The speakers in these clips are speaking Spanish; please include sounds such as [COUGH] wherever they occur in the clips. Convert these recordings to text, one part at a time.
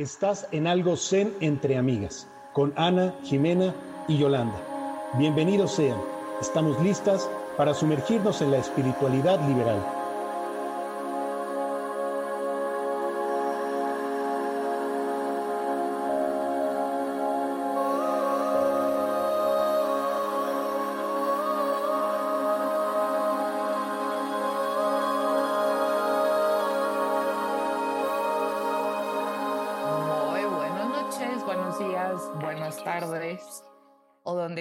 Estás en algo zen entre amigas, con Ana, Jimena y Yolanda. Bienvenidos sean. Estamos listas para sumergirnos en la espiritualidad liberal.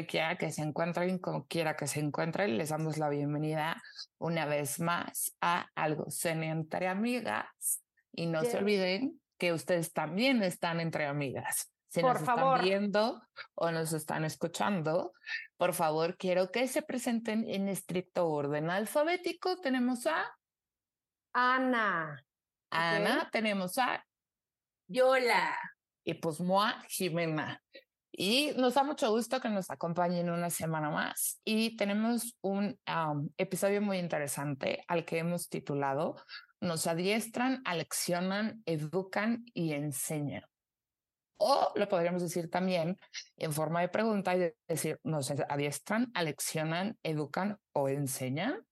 Quiera que se encuentren, como quiera que se encuentren, les damos la bienvenida una vez más a Algo Zen entre Amigas. Y no se Yes. olviden que ustedes también están entre amigas. Si Por nos favor. están viendo o nos están escuchando, por favor, quiero que se presenten en estricto orden alfabético. Tenemos a Ana. Ana, tenemos a Yola. y pues moi, Jimena. Y nos da mucho gusto que nos acompañen una semana más. Y tenemos un episodio muy interesante al que hemos titulado Nos adiestran, aleccionan, educan y enseñan. O lo podríamos decir también en forma de pregunta y de- decir, nos adiestran, aleccionan, educan o enseñan.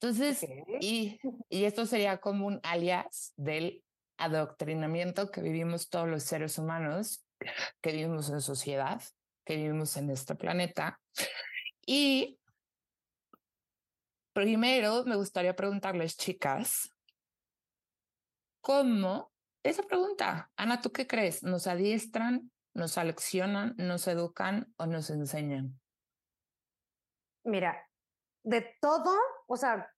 Entonces, y, y esto sería como un alias del adoctrinamiento que vivimos todos los seres humanos, que vivimos en sociedad, que vivimos en este planeta. Y primero me gustaría preguntarles, chicas, ¿cómo? Esa pregunta, Ana, ¿tú qué crees? ¿Nos adiestran, nos aleccionan, nos educan o nos enseñan? Mira, de todo, o sea,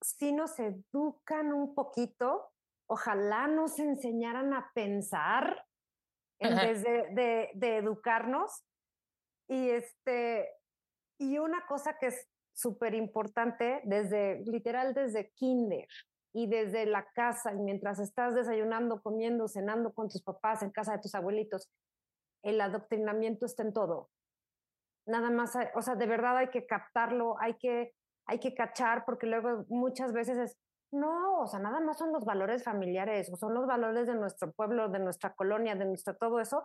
si nos educan un poquito, ojalá nos enseñaran a pensar en Ajá. vez de, de, de educarnos. Y este, y una cosa que es súper importante, desde, literal, desde kinder y desde la casa, y mientras estás desayunando, comiendo, cenando con tus papás, en casa de tus abuelitos, el adoctrinamiento está en todo. Nada más, o sea, de verdad hay que captarlo, hay que, hay que cachar, porque luego muchas veces es, no, o sea, nada más son los valores familiares, o son los valores de nuestro pueblo, de nuestra colonia, de nuestro todo eso,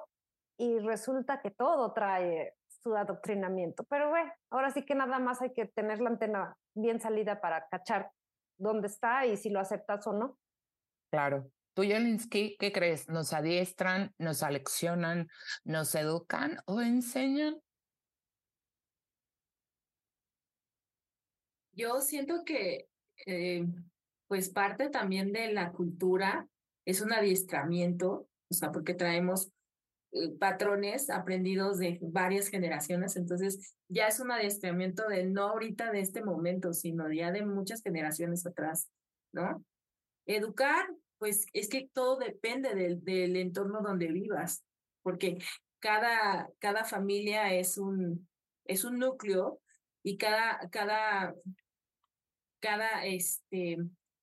y resulta que todo trae su adoctrinamiento. Pero bueno, ahora sí que nada más hay que tener la antena bien salida para cachar dónde está y si lo aceptas o no. Claro. Tú, Jelinsky, ¿qué crees? ¿Nos adiestran, nos aleccionan, nos educan o enseñan? Yo siento que, eh, pues parte también de la cultura es un adiestramiento, o sea, porque traemos eh, patrones aprendidos de varias generaciones, entonces ya es un adiestramiento de no ahorita de este momento, sino ya de muchas generaciones atrás, ¿no? Educar, pues es que todo depende del, del entorno donde vivas, porque cada, cada familia es un, es un núcleo y cada, cada, cada este,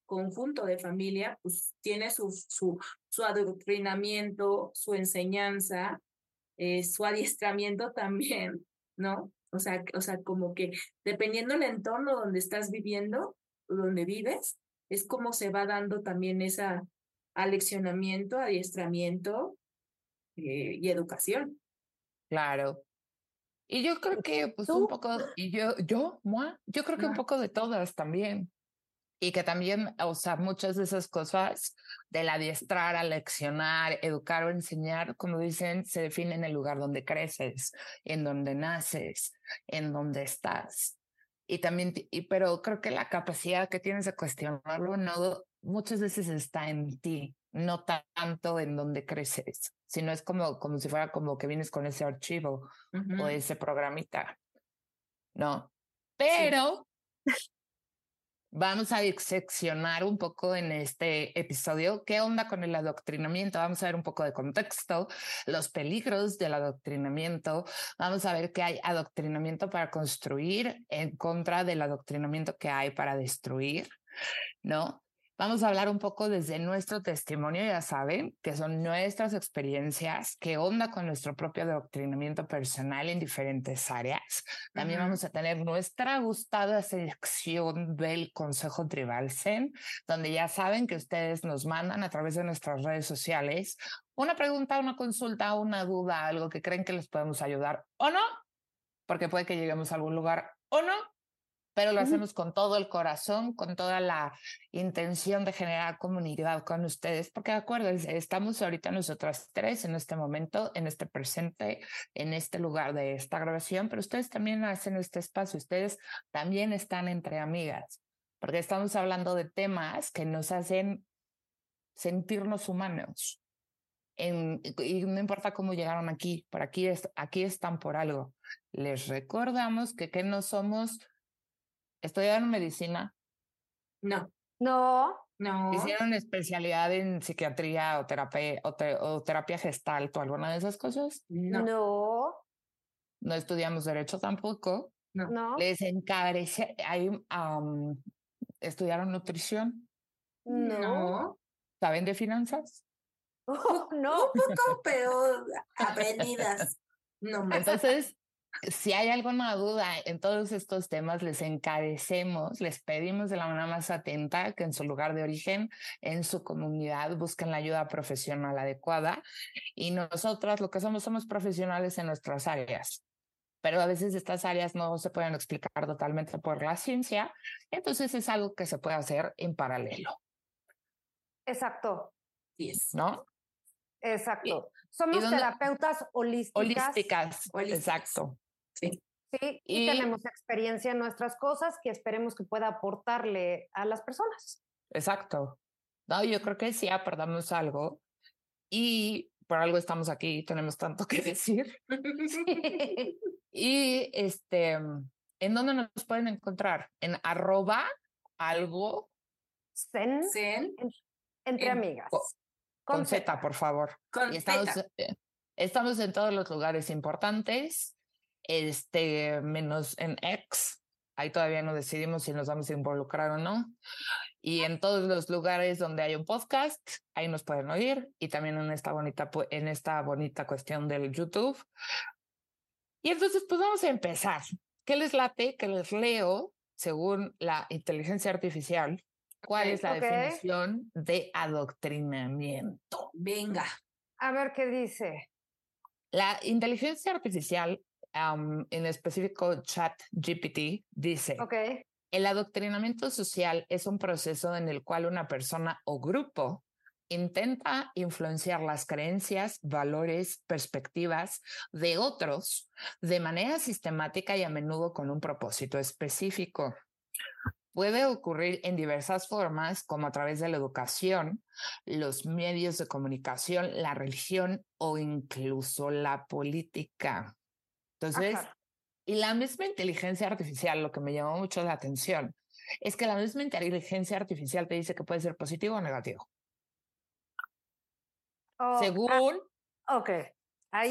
conjunto de familia pues tiene su, su, su adoctrinamiento, su enseñanza, eh, su adiestramiento [LAUGHS] también, ¿no? O sea, o sea, como que dependiendo del entorno donde estás viviendo, donde vives, es como se va dando también esa aleccionamiento, adiestramiento eh, y educación. Claro. Y yo creo que, pues, un poco, y yo, yo, moi, yo creo que un poco de todas también. Y que también, o sea, muchas de esas cosas del adiestrar, aleccionar, educar o enseñar, como dicen, se define en el lugar donde creces, en donde naces, en donde estás. Y también, y, pero creo que la capacidad que tienes de cuestionarlo no muchas veces está en ti, no ta- tanto en donde creces, sino es como, como si fuera como que vienes con ese archivo o ese programita, ¿no? Pero vamos a diseccionar un poco en este episodio qué onda con el adoctrinamiento. Vamos a ver un poco de contexto, los peligros del adoctrinamiento. Vamos a ver que hay adoctrinamiento para construir en contra del adoctrinamiento que hay para destruir, ¿no? Vamos a hablar un poco desde nuestro testimonio, ya saben, que son nuestras experiencias, qué onda con nuestro propio adoctrinamiento personal en diferentes áreas. También vamos a tener nuestra gustada sección del Consejo Tribal Zen, donde ya saben que ustedes nos mandan a través de nuestras redes sociales una pregunta, una consulta, una duda, algo que creen que les podemos ayudar o no, porque puede que lleguemos a algún lugar o no, pero lo hacemos con todo el corazón, con toda la intención de generar comunidad con ustedes, porque acuérdense, estamos ahorita nosotras tres en este momento, en este presente, en este lugar de esta grabación, pero ustedes también hacen este espacio, ustedes también están entre amigas, porque estamos hablando de temas que nos hacen sentirnos humanos. En, y no importa cómo llegaron aquí, por aquí, es, aquí están por algo. Les recordamos que, que no somos ¿Estudiaron medicina? No. No. No. ¿Hicieron especialidad en psiquiatría o terapia, o, terapia gestal o alguna de esas cosas? No. No. No estudiamos derecho tampoco. No. Les encarece, ahí, ¿estudiaron nutrición? No. ¿Saben de finanzas? [LAUGHS] no. [LAUGHS] Un poco, pero aprendidas. No más. Entonces, si hay alguna duda en todos estos temas, les encarecemos, les pedimos de la manera más atenta que en su lugar de origen, en su comunidad, busquen la ayuda profesional adecuada. Y nosotras lo que somos, somos profesionales en nuestras áreas. Pero a veces estas áreas no se pueden explicar totalmente por la ciencia, entonces es algo que se puede hacer en paralelo. Exacto. Yes. ¿No? Exacto. Somos terapeutas holísticas. Holísticas, exacto. Sí. Sí, y, tenemos experiencia en nuestras cosas que esperemos que pueda aportarle a las personas. Exacto. No, yo creo que sí aportamos algo y por algo estamos aquí, tenemos tanto que [LAUGHS] decir. y este, ¿en dónde nos pueden encontrar? En arroba algo. Zen. entre amigas. Con, Z, por favor. Con estamos, eh, estamos en todos los lugares importantes este, menos en X. Ahí todavía no decidimos si nos vamos a involucrar o no. Y en todos los lugares donde hay un podcast, ahí nos pueden oír. Y también en esta bonita, en esta bonita cuestión del YouTube. Y entonces, pues vamos a empezar. ¿Qué les late? Que les leo, según la inteligencia artificial, cuál es la definición de adoctrinamiento. Venga. A ver qué dice. La inteligencia artificial en específico Chat GPT, dice, okay. el adoctrinamiento social es un proceso en el cual una persona o grupo intenta influenciar las creencias, valores, perspectivas de otros de manera sistemática y a menudo con un propósito específico. Puede ocurrir en diversas formas, como a través de la educación, los medios de comunicación, la religión o incluso la política. Entonces, y la misma inteligencia artificial, lo que me llamó mucho la atención, es que la misma inteligencia artificial te dice que puede ser positivo o negativo. Oh, según, ok.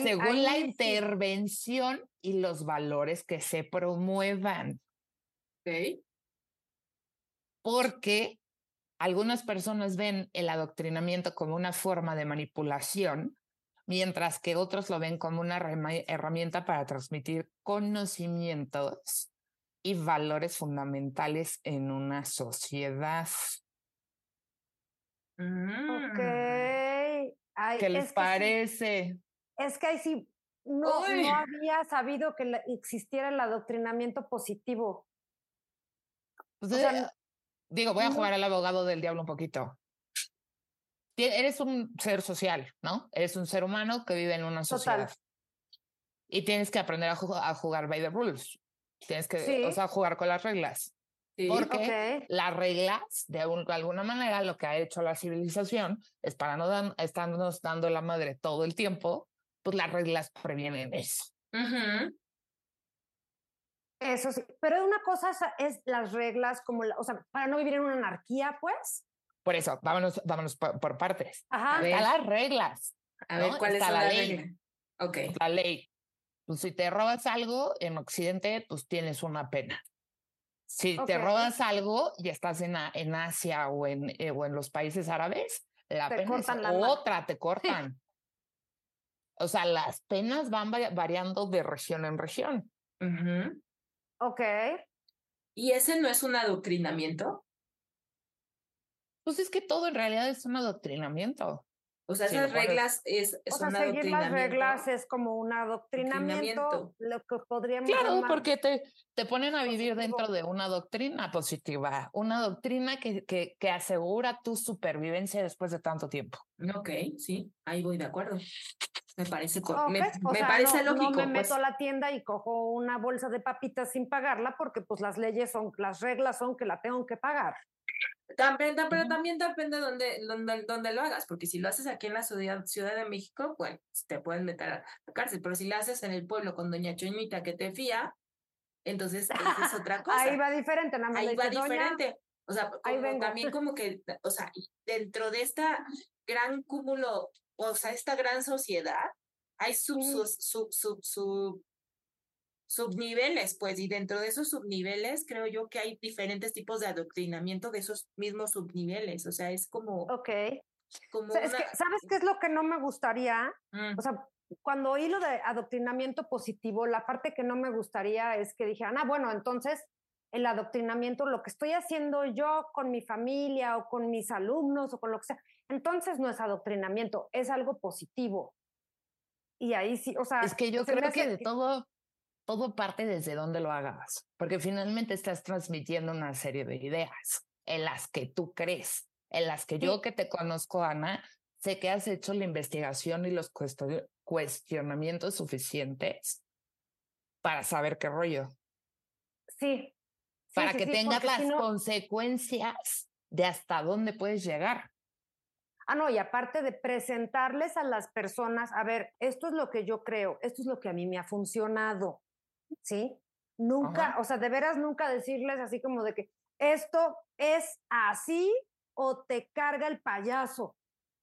según la intervención y los valores que se promuevan. Porque algunas personas ven el adoctrinamiento como una forma de manipulación mientras que otros lo ven como una herramienta para transmitir conocimientos y valores fundamentales en una sociedad. Ok. ¿Qué les parece? es que ahí sí, no, había sabido que existiera el adoctrinamiento positivo. Pues, eh, digo, voy a jugar al abogado del diablo un poquito eres un ser social, ¿no? Eres un ser humano que vive en una sociedad. Y tienes que aprender a, jugar by the rules. Tienes que, o sea, jugar con las reglas. Porque las reglas, de, alguna manera, lo que ha hecho la civilización es para no dan, estarnos dando la madre todo el tiempo, pues las reglas previenen eso. Eso sí, pero una cosa es, las reglas como, o sea, para no vivir en una anarquía, pues, por eso, vámonos, vámonos por, partes. Ajá. A las reglas. A ver, ¿cuál es la, ley? Ok. La ley. Pues si te robas algo en Occidente, pues tienes una pena. Si te robas algo y estás en, en Asia o en, eh, o en los países árabes, la pena es otra, te cortan. o sea, las penas van variando de región en región. Ok. ¿Y ese no es un adoctrinamiento? Pues es que todo en realidad es un adoctrinamiento. O sea, esas reglas es, o sea, seguir las reglas es como un adoctrinamiento, lo que podríamos Claro, porque te, te ponen a vivir dentro de una doctrina positiva, una doctrina que, que, que asegura tu supervivencia después de tanto tiempo. Ok, sí, ahí voy de acuerdo. Me parece, me, parece lógico. No me meto pues. a la tienda y cojo una bolsa de papitas sin pagarla porque pues las leyes son, las reglas son que la tengo que pagar. También, pero también depende de dónde, dónde, lo hagas, porque si lo haces aquí en la ciudad, ciudad de México, pues te pueden meter a la cárcel, pero si lo haces en el pueblo con doña Choñita que te fía, entonces es otra [LAUGHS] cosa. Ahí va diferente, nada más. Ahí va diferente. O sea, también como que, o sea, dentro de esta gran cúmulo o sea, esta gran sociedad, hay sub, sub, sub, sub, subniveles, pues, y dentro de esos subniveles creo yo que hay diferentes tipos de adoctrinamiento de esos mismos subniveles, o sea, es como... Ok. Como ¿Sabes qué es lo que no me gustaría? Mm. O sea, cuando oí lo de adoctrinamiento positivo, la parte que no me gustaría es que dijeran, ah, bueno, entonces el adoctrinamiento, lo que estoy haciendo yo con mi familia o con mis alumnos o con lo que sea, entonces no es adoctrinamiento, es algo positivo. Y ahí sí, o sea... Es que yo creo que de todo, todo parte desde donde lo hagas, porque finalmente estás transmitiendo una serie de ideas en las que tú crees, en las que yo que te conozco, Ana, sé que has hecho la investigación y los cuestionamientos suficientes para saber qué rollo. Sí, para que tengas las consecuencias de hasta dónde puedes llegar. Ah, no, y aparte de presentarles a las personas, a ver, esto es lo que yo creo, esto es lo que a mí me ha funcionado, ¿sí? Nunca, o sea, de veras nunca decirles así como de que esto es así o te carga el payaso,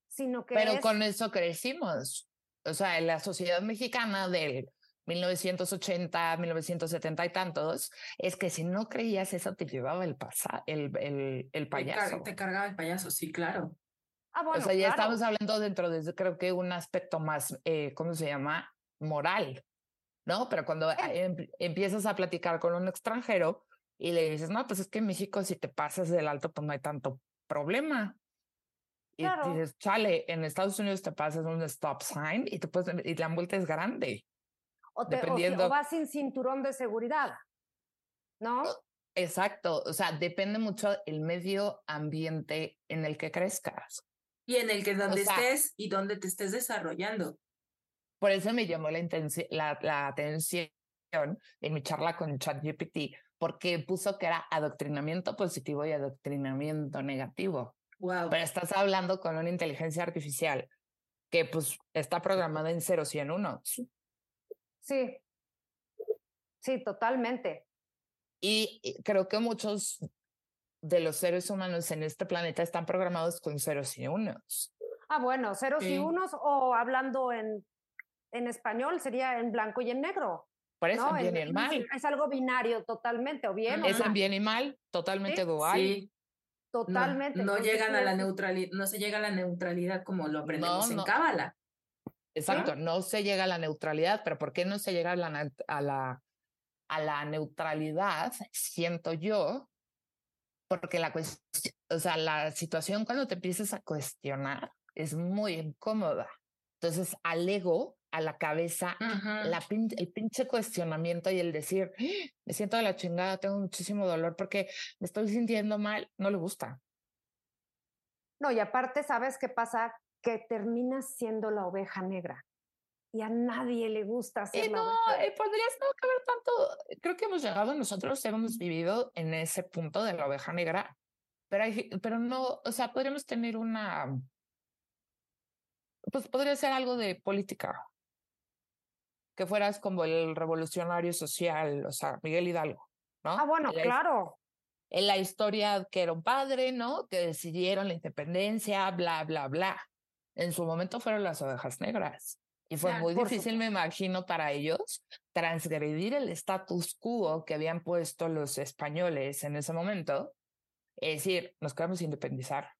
sino que... Pero con eso crecimos. O sea, en la sociedad mexicana del 1980, 1970 y tantos, es que si no creías eso te llevaba el, pasa, el, el, el payaso. Te, cargaba el payaso, sí, claro. Ah, bueno, o sea, ya estamos hablando dentro de, creo que un aspecto más, eh, ¿cómo se llama? Moral, ¿no? Pero cuando eh. em, empiezas a platicar con un extranjero y le dices, no, pues es que en México si te pasas del alto, pues no hay tanto problema. Y dices, chale, en Estados Unidos te pasas un stop sign y, te puedes, y la multa es grande. O, te, o, vas sin cinturón de seguridad, ¿no? Exacto, o sea, depende mucho el medio ambiente en el que crezcas. Y en el que donde estés y donde te estés desarrollando. Por eso me llamó la, la, la atención en mi charla con ChatGPT, porque puso que era adoctrinamiento positivo y adoctrinamiento negativo. Wow. Pero estás hablando con una inteligencia artificial que pues está programada en ceros y en unos. Sí, sí, totalmente. Y creo que muchos de los seres humanos en este planeta están programados con ceros y unos. Ah, bueno, ceros y unos o hablando en, en español sería en blanco y en negro. Por eso, en bien y en mal. Es algo binario totalmente, o bien. Es en bien y mal, totalmente dual. Sí. Totalmente. No, llegan a la neutralidad, no se llega a la neutralidad como lo aprendemos en Cábala. Exacto, no se llega a la neutralidad, pero ¿por qué no se llega a la, a la, a la neutralidad? Siento yo, porque la, o sea, la situación cuando te empiezas a cuestionar es muy incómoda. Entonces, al ego, a la cabeza, la el pinche cuestionamiento y el decir, ¡Ah! me siento de la chingada, tengo muchísimo dolor porque me estoy sintiendo mal, no le gusta. No, y aparte, ¿sabes qué pasa? que terminas siendo la oveja negra. Y a nadie le gusta ser no, eh, podrías no caber tanto. Creo que hemos llegado, nosotros hemos vivido en ese punto de la oveja negra, pero, hay, pero no, o sea, podríamos tener una. Pues podría ser algo de política. Que fueras como el revolucionario social, o sea, Miguel Hidalgo, ¿no? Ah, bueno, claro. En la historia que era un padre, ¿no? Que decidieron la independencia, bla, bla, bla. En su momento fueron las ovejas negras. Y fue muy difícil, me imagino, para ellos transgredir el status quo que habían puesto los españoles en ese momento. Es decir, nos queremos independizar.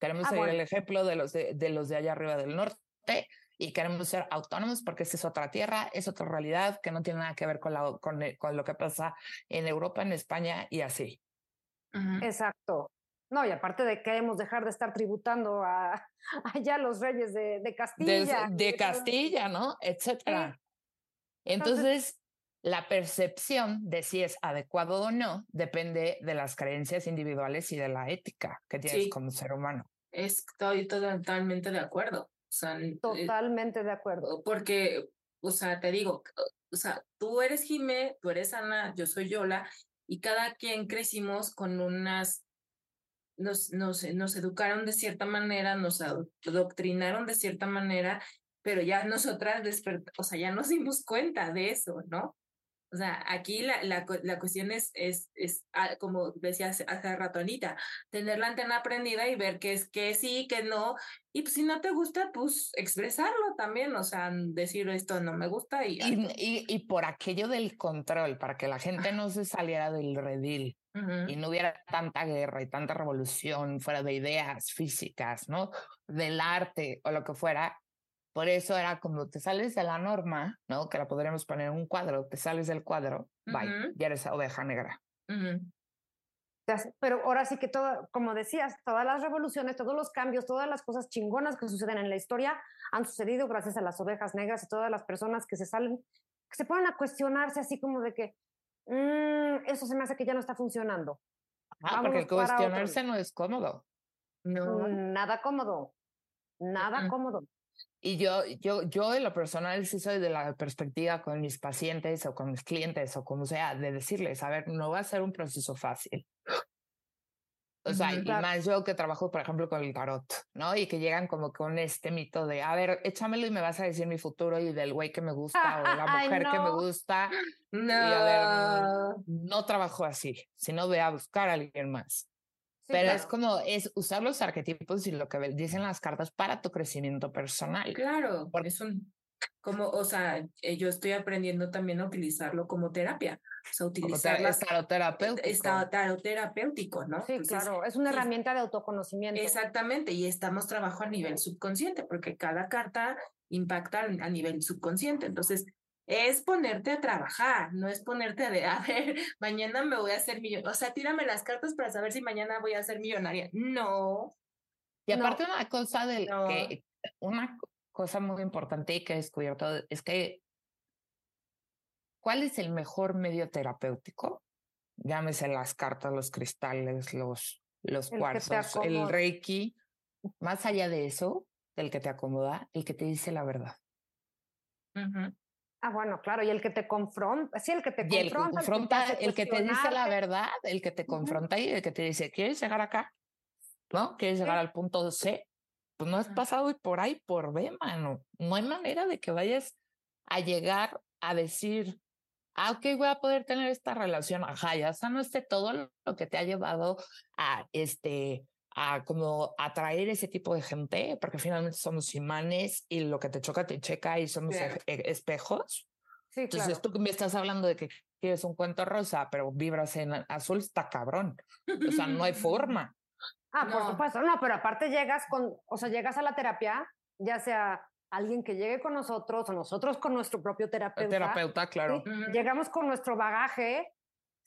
Queremos ah, seguir el ejemplo de los de, de los de allá arriba del norte y queremos ser autónomos porque esa es otra tierra, es otra realidad que no tiene nada que ver con, la, con, con lo que pasa en Europa, en España y así. Exacto. No, y aparte de que queremos dejar de estar tributando a [LAUGHS] allá los reyes de, de Castilla. De, Castilla, ¿no? Etcétera. Entonces, la percepción de si es adecuado o no depende de las creencias individuales y de la ética que tienes como ser humano. Estoy totalmente de acuerdo. Sea, eh, totalmente de acuerdo. Porque, o sea, te digo, o sea, tú eres Jimé, tú eres Ana, yo soy Yola, y cada quien crecimos con unas nos, nos, nos educaron de cierta manera, nos adoctrinaron de cierta manera, pero ya nosotras, o sea, ya nos dimos cuenta de eso, ¿no? O sea, aquí la, la, la cuestión es, es, es, ah, como decías hace rato, Anita, tener la antena prendida y ver qué es que sí, que no. Y pues si no te gusta, pues expresarlo también, o sea, decir esto no me gusta y... Y, y, por aquello del control, para que la gente no se saliera del redil y no hubiera tanta guerra y tanta revolución fuera de ideas físicas, ¿no? Del arte o lo que fuera, por eso era como te sales de la norma, ¿no? Que la podríamos poner en un cuadro, te sales del cuadro, bye, ya eres oveja negra. Pero ahora sí que todo, como decías, todas las revoluciones, todos los cambios, todas las cosas chingonas que suceden en la historia han sucedido gracias a las ovejas negras y todas las personas que se salen, que se ponen a cuestionarse así como de que mm, eso se me hace que ya no está funcionando. Ah, porque cuestionarse no es cómodo. No. Nada cómodo. Nada cómodo. Y yo, yo, yo en lo personal sí soy de la perspectiva con mis pacientes o con mis clientes o como sea, de decirles, a ver, no va a ser un proceso fácil. O sea, y más yo que trabajo, por ejemplo, con el tarot, ¿no? Y que llegan como con este mito de, a ver, échamelo y me vas a decir mi futuro y del güey que me gusta o la [LAUGHS] mujer que me gusta. No. Y a ver, no trabajo así, sino voy a buscar a alguien más. Pero es como, es usar los arquetipos y lo que dicen las cartas para tu crecimiento personal. Claro, porque es un, como, o sea, eh, yo estoy aprendiendo también a utilizarlo como terapia. O sea, utilizar estado terapéutico. Estado terapéutico, ¿no? Sí, claro, es una herramienta de autoconocimiento. Exactamente, y estamos trabajando a nivel subconsciente, porque cada carta impacta a nivel subconsciente. Entonces, es ponerte a trabajar, no es ponerte a, de, [LAUGHS] a ver, mañana me voy a hacer millonaria. O sea, tírame las cartas para saber si mañana voy a ser millonaria. No. Y aparte una cosa del que, una cosa muy importante que he descubierto es que, ¿cuál es el mejor medio terapéutico? Llámese las cartas, los cristales, los, los cuarzos, el reiki. Más allá de eso, el que te acomoda, el que te dice la verdad. Ah, bueno, claro, y el que te confronta, sí, el que te y confronta. El que, te dice la verdad, el que te confronta y el que te dice, ¿quieres llegar acá? ¿No? ¿Quieres llegar al punto C? Pues no has pasado por ahí por B, mano. No hay manera de que vayas a llegar a decir, ah, ok, voy a poder tener esta relación. Ajá, ya esté todo lo que te ha llevado a este a como atraer ese tipo de gente, porque finalmente somos imanes y lo que te choca te checa y somos e, espejos. Sí, Entonces tú me estás hablando de que quieres un cuento rosa, pero vibras en azul, está cabrón. O sea, no hay [LAUGHS] forma. Ah, por supuesto, no, pero aparte llegas con, o sea, llegas a la terapia, ya sea alguien que llegue con nosotros o nosotros con nuestro propio terapeuta. terapeuta, claro. Llegamos con nuestro bagaje,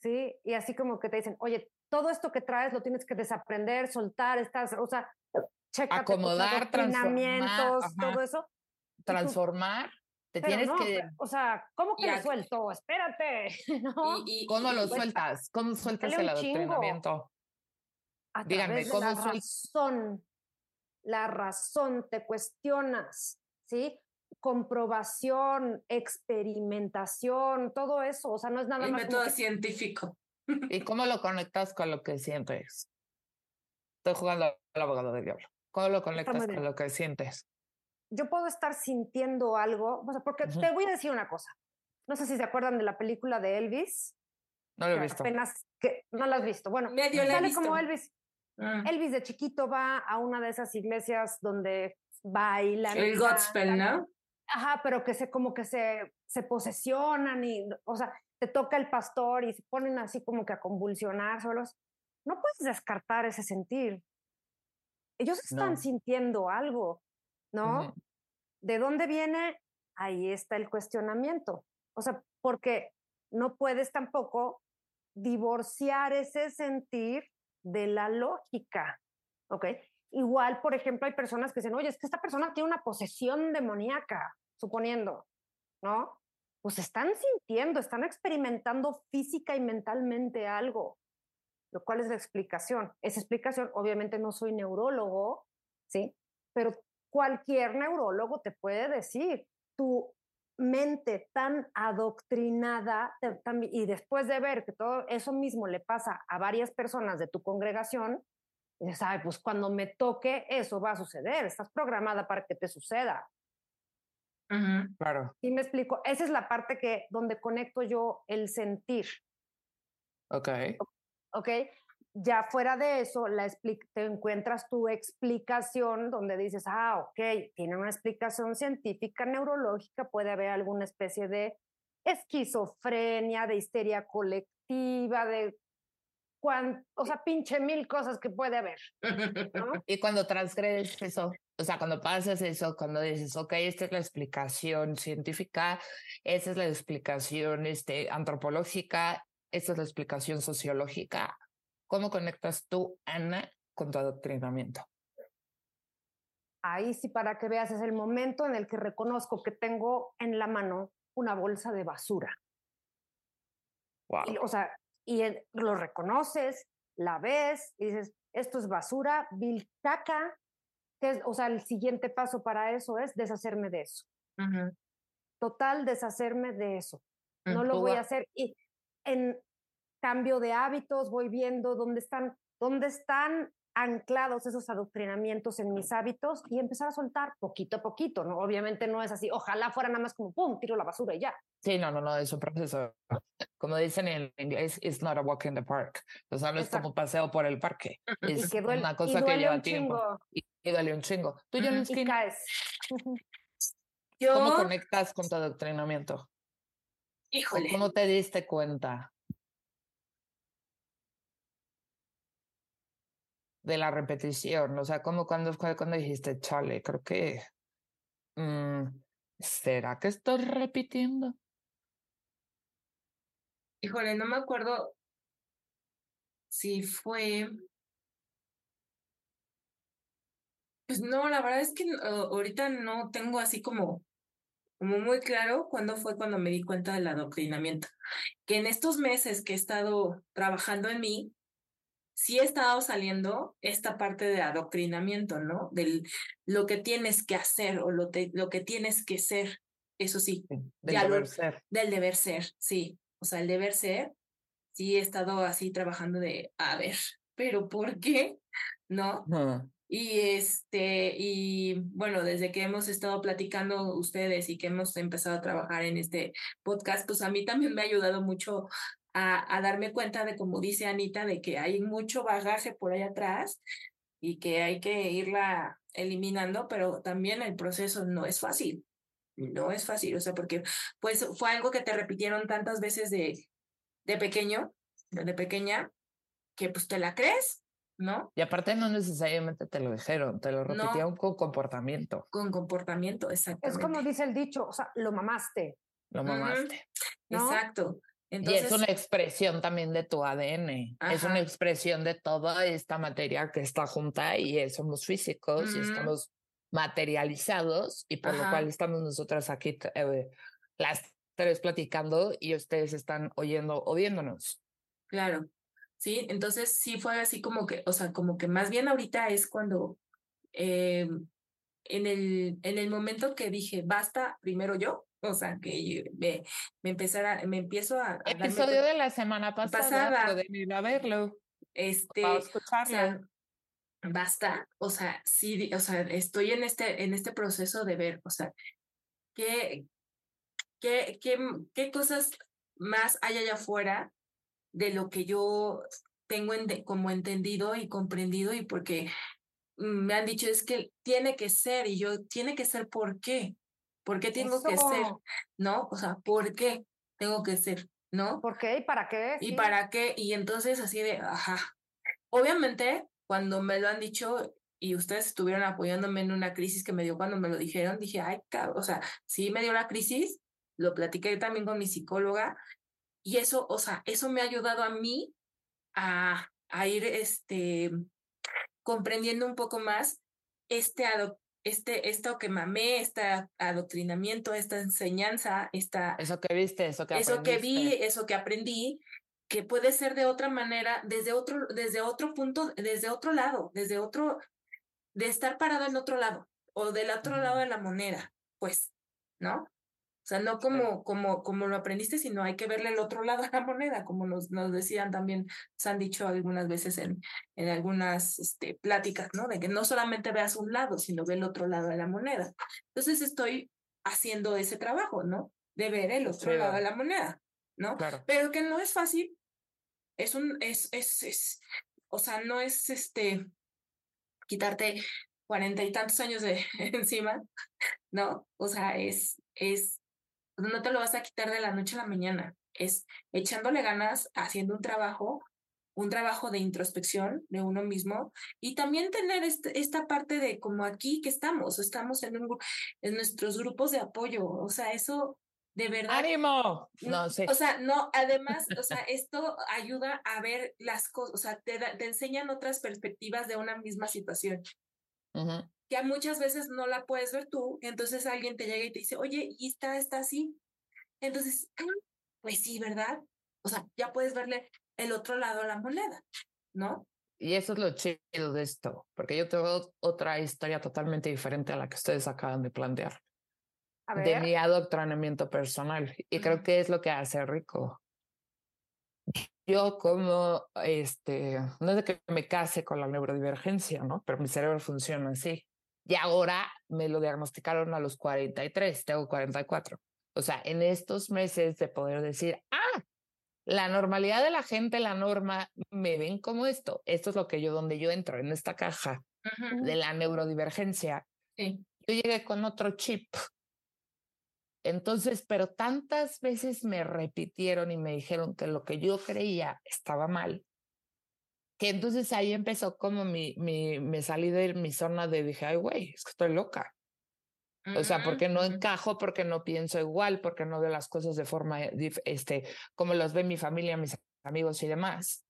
¿sí? Y así como que te dicen, oye, todo esto que traes lo tienes que desaprender, soltar, estás, o sea, checa acomodar, transformar, todo eso. Transformar. Te tienes que. O sea, ¿cómo que lo suelto? Espérate. [LAUGHS] ¿no? Y, ¿Cómo lo sueltas? ¿Cómo sueltas el adoctrinamiento? Díganme, ¿cómo la razón? La razón, te cuestionas, ¿sí? Comprobación, experimentación, todo eso. O sea, no es nada el más. método científico. ¿Y cómo lo conectas con lo que sientes? Estoy jugando al abogado del diablo. ¿Cómo lo conectas con lo que sientes? Yo puedo estar sintiendo algo, o sea, porque te voy a decir una cosa. No sé si se acuerdan de la película de Elvis. No lo he visto. Apenas que no la has visto. Bueno, Medio sale como Elvis. Ah. Elvis de chiquito va a una de esas iglesias donde bailan. El gospel, ¿no? Ajá, pero que se como que se, se posesionan y, o sea, te toca el pastor y se ponen así como que a convulsionar solos. No puedes descartar ese sentir. Ellos están sintiendo algo, ¿no? ¿De dónde viene? Ahí está el cuestionamiento. O sea, porque no puedes tampoco divorciar ese sentir de la lógica, ¿ok? Igual, por ejemplo, hay personas que dicen, oye, es que esta persona tiene una posesión demoníaca, suponiendo, ¿no? Pues están sintiendo, están experimentando física y mentalmente algo, lo cual es la explicación. Esa explicación, obviamente no soy neurólogo, ¿sí? Pero cualquier neurólogo te puede decir, tu mente tan adoctrinada y después de ver que todo eso mismo le pasa a varias personas de tu congregación, dices, ay, pues cuando me toque eso va a suceder, estás programada para que te suceda. Claro. Y me explico, esa es la parte que donde conecto yo el sentir. Ok. Ok. Ya fuera de eso, la te encuentras tu explicación donde dices, ah, ok, tiene una explicación científica, neurológica, puede haber alguna especie de esquizofrenia, de histeria colectiva, de o sea, pinche mil cosas que puede haber. [LAUGHS] Y cuando transgredes eso, o sea, cuando pasas eso, cuando dices, ok, esta es la explicación científica, esta es la explicación este, antropológica, esta es la explicación sociológica, ¿cómo conectas tú, Ana, con tu adoctrinamiento? Ahí sí, para que veas, es el momento en el que reconozco que tengo en la mano una bolsa de basura. Wow. o sea, y lo reconoces, la ves y dices, esto es basura, vil caca, que o sea, el siguiente paso para eso es deshacerme de eso. Total, deshacerme de eso. No lo voy a hacer. Y en cambio de hábitos voy viendo dónde están, dónde están anclados esos adoctrinamientos en mis hábitos y empezar a soltar poquito a poquito, ¿no? Obviamente no es así, ojalá fuera nada más como, ¡pum!, tiro la basura y ya. Sí, no, no, no, es un proceso. Como dicen en inglés, it's not a walk in the park. O sea, no es como paseo por el parque. Es una cosa que lleva tiempo. Y, duele un chingo. Tú, ya y caes. [LAUGHS] ¿Cómo conectas con tu adoctrinamiento? Híjole. ¿Cómo te diste cuenta? De la repetición, o sea, como cuando cuando dijiste, chale, creo que, mm, ¿será que estoy repitiendo? Híjole, no me acuerdo si fue... Pues no, la verdad es que ahorita no tengo así como, como muy claro cuándo fue cuando me di cuenta del adoctrinamiento. Que en estos meses que he estado trabajando en mí, sí he estado saliendo esta parte de adoctrinamiento, ¿no? Del lo que tienes que hacer o lo, lo que tienes que ser, eso sí. Del deber ser. Del deber ser, sí. O sea, el deber ser, sí he estado así trabajando de, a ver, pero ¿por qué? ¿No? Y este, y bueno, desde que hemos estado platicando ustedes y que hemos empezado a trabajar en este podcast, pues a mí también me ha ayudado mucho a, darme cuenta de, como dice Anita, de que hay mucho bagaje por ahí atrás y que hay que irla eliminando, pero también el proceso no es fácil. No es fácil, o sea, porque pues fue algo que te repitieron tantas veces de, de pequeño, de pequeña, que pues te la crees, ¿no? Y aparte no necesariamente te lo dijeron, te lo repitieron con comportamiento. Con comportamiento, exactamente. Es como dice el dicho, o sea, lo mamaste. Lo mamaste. Exacto y es una expresión también de tu ADN, es una expresión de toda esta materia que está junta y somos físicos y estamos materializados y por lo cual estamos nosotras aquí eh, las tres platicando y ustedes están oyendo o viéndonos. Claro, sí, entonces sí fue así como que, o sea, como que más bien ahorita es cuando eh, en, el, en el momento que dije, basta, primero yo, o sea, que me, me empezara, me empiezo a... Episodio de la semana pasada, pueden ir a verlo. Este, escucharlo. basta, o sea, sí, o sea, estoy en este, en este proceso de ver, o sea, qué, qué, qué, qué cosas más hay allá afuera de lo que yo tengo como entendido y comprendido y porque me han dicho es que tiene que ser y yo tiene que ser por qué ¿Por qué tengo que ser? ¿No? O sea, ¿por qué tengo que ser? ¿No? ¿Por qué? ¿Y para qué? ¿Y para qué? Y entonces así de, ajá. Obviamente, cuando me lo han dicho y ustedes estuvieron apoyándome en una crisis que me dio cuando me lo dijeron, dije, ay, cabrón, o sea, sí me dio la crisis, lo platiqué también con mi psicóloga y eso, o sea, eso me ha ayudado a mí a, a ir, este, comprendiendo un poco más este, este, esto que mamé, este adoctrinamiento, esta enseñanza, esta... Eso que viste, eso que Eso que vi, eso que aprendí, que puede ser de otra manera, desde otro, desde otro punto, desde otro lado, desde otro, de estar parado en otro lado, o del otro lado de la moneda, pues, ¿no? O sea, no como, como, como lo aprendiste, sino hay que verle el otro lado a la moneda, como nos, nos decían también, se han dicho algunas veces en, en algunas este, pláticas, ¿no? De que no solamente veas un lado, sino ve el otro lado de la moneda. Entonces estoy haciendo ese trabajo, ¿no? De ver el otro lado de la moneda, ¿no? Claro. Pero que no es fácil, es un, es, es, es, o sea, no es este, quitarte cuarenta y tantos años de [LAUGHS] encima, ¿no? O sea, es, es no te lo vas a quitar de la noche a la mañana. Es echándole ganas, haciendo un trabajo, un trabajo de introspección de uno mismo y también tener este, esta parte de como aquí que estamos, estamos en, un, en nuestros grupos de apoyo. O sea, eso de verdad. ¡Ánimo! No sé. O sea, no, además, o sea, [LAUGHS] esto ayuda a ver las cosas, o sea, te, te enseñan otras perspectivas de una misma situación que muchas veces no la puedes ver tú, entonces alguien te llega y te dice, oye, y está, está así. Entonces, ah, pues sí, ¿verdad? O sea, ya puedes verle el otro lado a la moneda, ¿no? Y eso es lo chido de esto, porque yo tengo otra historia totalmente diferente a la que ustedes acaban de plantear. De mi adoctrinamiento personal. Y creo que es lo que hace rico. Yo como, este, no es de que me case con la neurodivergencia, ¿no? Pero mi cerebro funciona así. Y ahora me lo diagnosticaron a los 43, tengo 44. O sea, en estos meses de poder decir, ah, la normalidad de la gente, la norma, me ven como esto. Esto es lo que yo, donde yo entro en esta caja de la neurodivergencia. Yo llegué con otro chip. Entonces, pero tantas veces me repitieron y me dijeron que lo que yo creía estaba mal, que entonces ahí empezó como mi, mi, me salí de mi zona de dije, ay, güey, es que estoy loca. O sea, porque no encajo, porque no pienso igual, porque no veo las cosas de forma, este, como las ve mi familia, mis amigos y demás.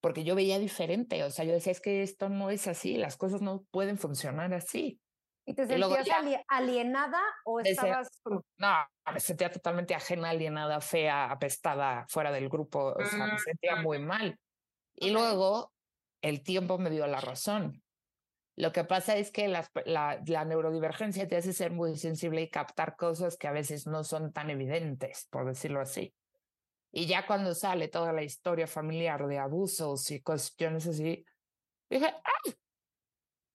Porque yo veía diferente, o sea, yo decía, es que esto no es así, las cosas no pueden funcionar así. ¿Y te sentías alienada o estabas No, me sentía totalmente ajena, alienada, fea, apestada, fuera del grupo, o sea, me sentía muy mal. Y luego el tiempo me dio la razón. Lo que pasa es que la, la, neurodivergencia te hace ser muy sensible y captar cosas que a veces no son tan evidentes, por decirlo así. Y ya cuando sale toda la historia familiar de abusos y cuestiones así, dije, ¡ay!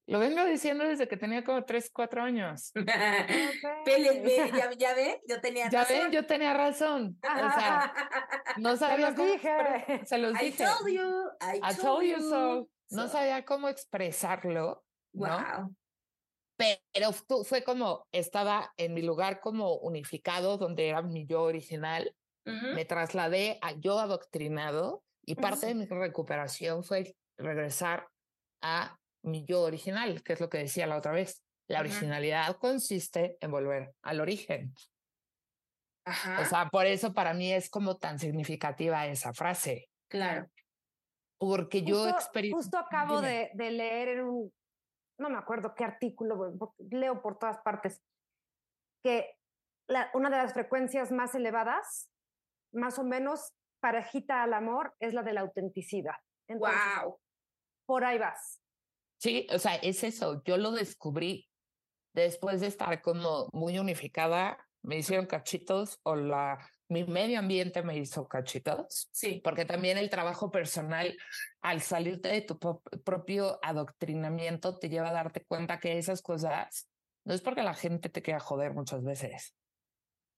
Lo vengo diciendo desde que tenía como 3, 4 años. [LAUGHS] [LAUGHS] ¿Ya, ¿Ya ve? Yo tenía razón. Ya ven, yo tenía razón. O sea, [LAUGHS] no sabía se los dije. Se los dije. I told you. I, told, you. so. No sabía cómo expresarlo. Wow. Pero fue como, estaba en mi lugar como unificado, donde era mi yo original. Me trasladé a yo adoctrinado y parte de mi recuperación fue regresar a mi yo original, que es lo que decía la otra vez. La originalidad consiste en volver al origen. Ajá. O sea, por eso para mí es como tan significativa esa frase. Claro. Porque yo experimento. Justo acabo de, de, leer en un, no me acuerdo qué artículo, leo por todas partes, que la, una de las frecuencias más elevadas, más o menos parejita al amor, es la de la autenticidad. wow. Por ahí vas. Sí, o sea, es eso. Yo lo descubrí después de estar como muy unificada. Me hicieron cachitos o la mi medio ambiente me hizo cachitos. Sí. Porque también el trabajo personal, al salirte de tu propio adoctrinamiento, te lleva a darte cuenta que esas cosas no es porque la gente te quiera joder muchas veces,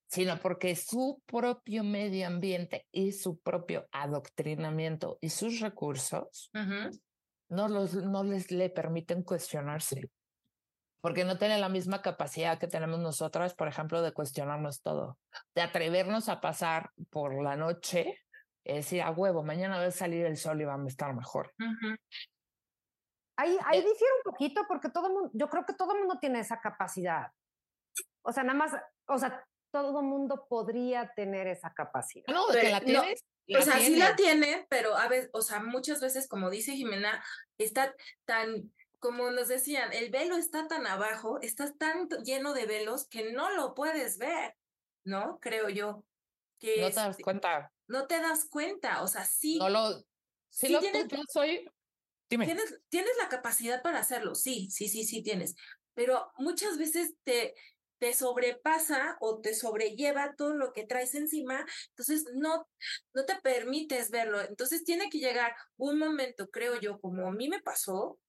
sino porque su propio medio ambiente y su propio adoctrinamiento y sus recursos no, los, no les le permiten cuestionarse. porque no tiene la misma capacidad que tenemos nosotras, por ejemplo, de cuestionarnos todo, de atrevernos a pasar por la noche, es decir, a huevo, mañana va a salir el sol y va a estar mejor. Ahí, ahí difiere un poquito porque todo mundo, yo creo que todo el mundo tiene esa capacidad. O sea, nada más, o sea, todo el mundo podría tener esa capacidad. No, de que la tienes. o sea, sí la tiene, pero a veces, o sea, muchas veces, como dice Jimena, está tan como nos decían, el velo está tan abajo, estás tan lleno de velos que no lo puedes ver, ¿no? Creo yo. Que no te das cuenta. No te das cuenta, o sea, sí. No lo. Sí, lo tienes, soy. Dime. Tienes, tienes la capacidad para hacerlo, sí, sí, sí, sí tienes. Pero muchas veces te, te sobrepasa o te sobrelleva todo lo que traes encima, entonces no, no te permites verlo. Entonces tiene que llegar un momento, creo yo, como a mí me pasó,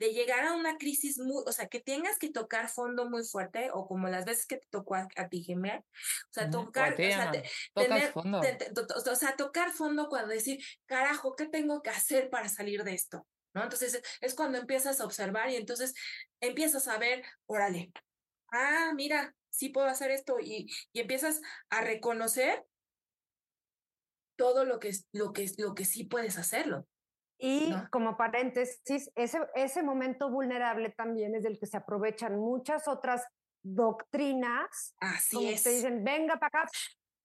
de llegar a una crisis muy, o sea, que tengas que tocar fondo muy fuerte, o como las veces que te tocó a, ti, Jiménez, o sea, tocar, o sea, tener, fondo. o sea, tocar fondo cuando decir, carajo, ¿qué tengo que hacer para salir de esto? ¿No? Entonces es cuando empiezas a observar y entonces empiezas a ver, órale, ah, mira, sí puedo hacer esto y, y empiezas a reconocer todo lo que, lo que, lo que sí puedes hacerlo. Y como paréntesis, ese, ese momento vulnerable también es del que se aprovechan muchas otras doctrinas. Así como es. Te dicen, venga para acá,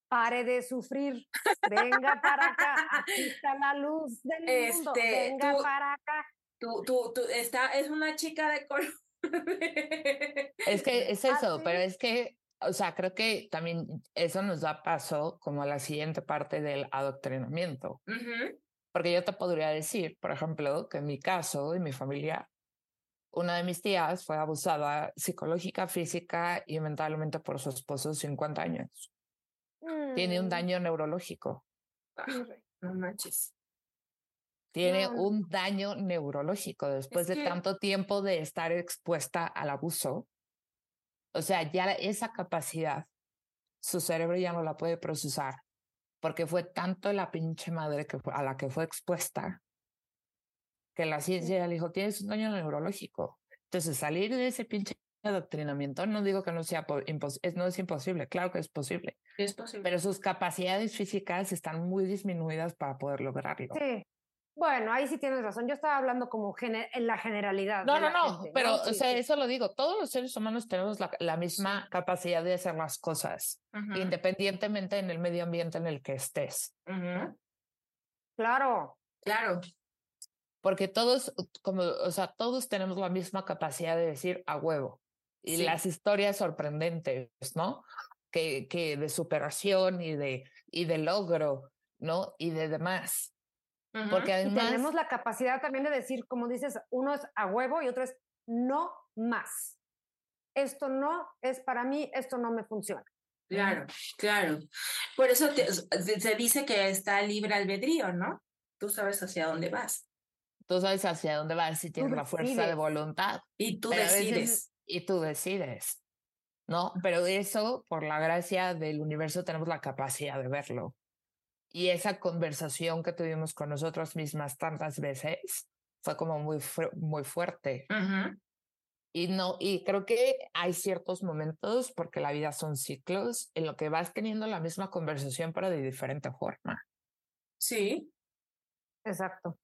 pare de sufrir, venga para acá, aquí está la luz del este, mundo, venga para acá. Tú, tú, tú, está, es una chica de color. Es que es [LAUGHS] eso, pero es que, o sea, creo que también eso nos da paso como a la siguiente parte del adoctrinamiento. Porque yo te podría decir, por ejemplo, que en mi caso, en mi familia, una de mis tías fue abusada psicológica, física y mentalmente por su esposo de 50 años. Tiene un mm. daño neurológico. no manches. Tiene un daño neurológico después de tanto tiempo de estar expuesta al abuso. O sea, ya esa capacidad, su cerebro ya no la puede procesar porque fue tanto la pinche madre que a la que fue expuesta que la ciencia le dijo, tienes un daño neurológico. Entonces, salir de ese pinche adoctrinamiento, no digo que no sea es, no es imposible, claro que es posible. Es posible. Pero sus capacidades físicas están muy disminuidas para poder lograrlo. Sí, bueno, ahí sí tienes razón. Yo estaba hablando como en la generalidad. No, no, no, pero o sea, eso lo digo. Todos los seres humanos tenemos la, misma capacidad de hacer las cosas, independientemente en el medio ambiente en el que estés. Claro. Claro. Porque todos, como, o sea, todos tenemos la misma capacidad de decir a huevo. Y las historias sorprendentes, ¿no? Que, que de superación y de, y de logro, ¿no? Y de demás. Porque además... tenemos la capacidad también de decir, como dices, uno es a huevo y otro es no más. Esto no es para mí, esto no me funciona. Claro, claro. Por eso se dice que está libre albedrío, ¿no? Tú sabes hacia dónde vas. Tú sabes hacia dónde vas si tienes la fuerza de voluntad. Y tú decides. y tú decides. ¿No? Pero eso, por la gracia del universo, tenemos la capacidad de verlo y esa conversación que tuvimos con nosotros mismas tantas veces fue como muy, muy fuerte. Y no, y creo que hay ciertos momentos, porque la vida son ciclos, en lo que vas teniendo la misma conversación, pero de diferente forma. Sí. Exacto.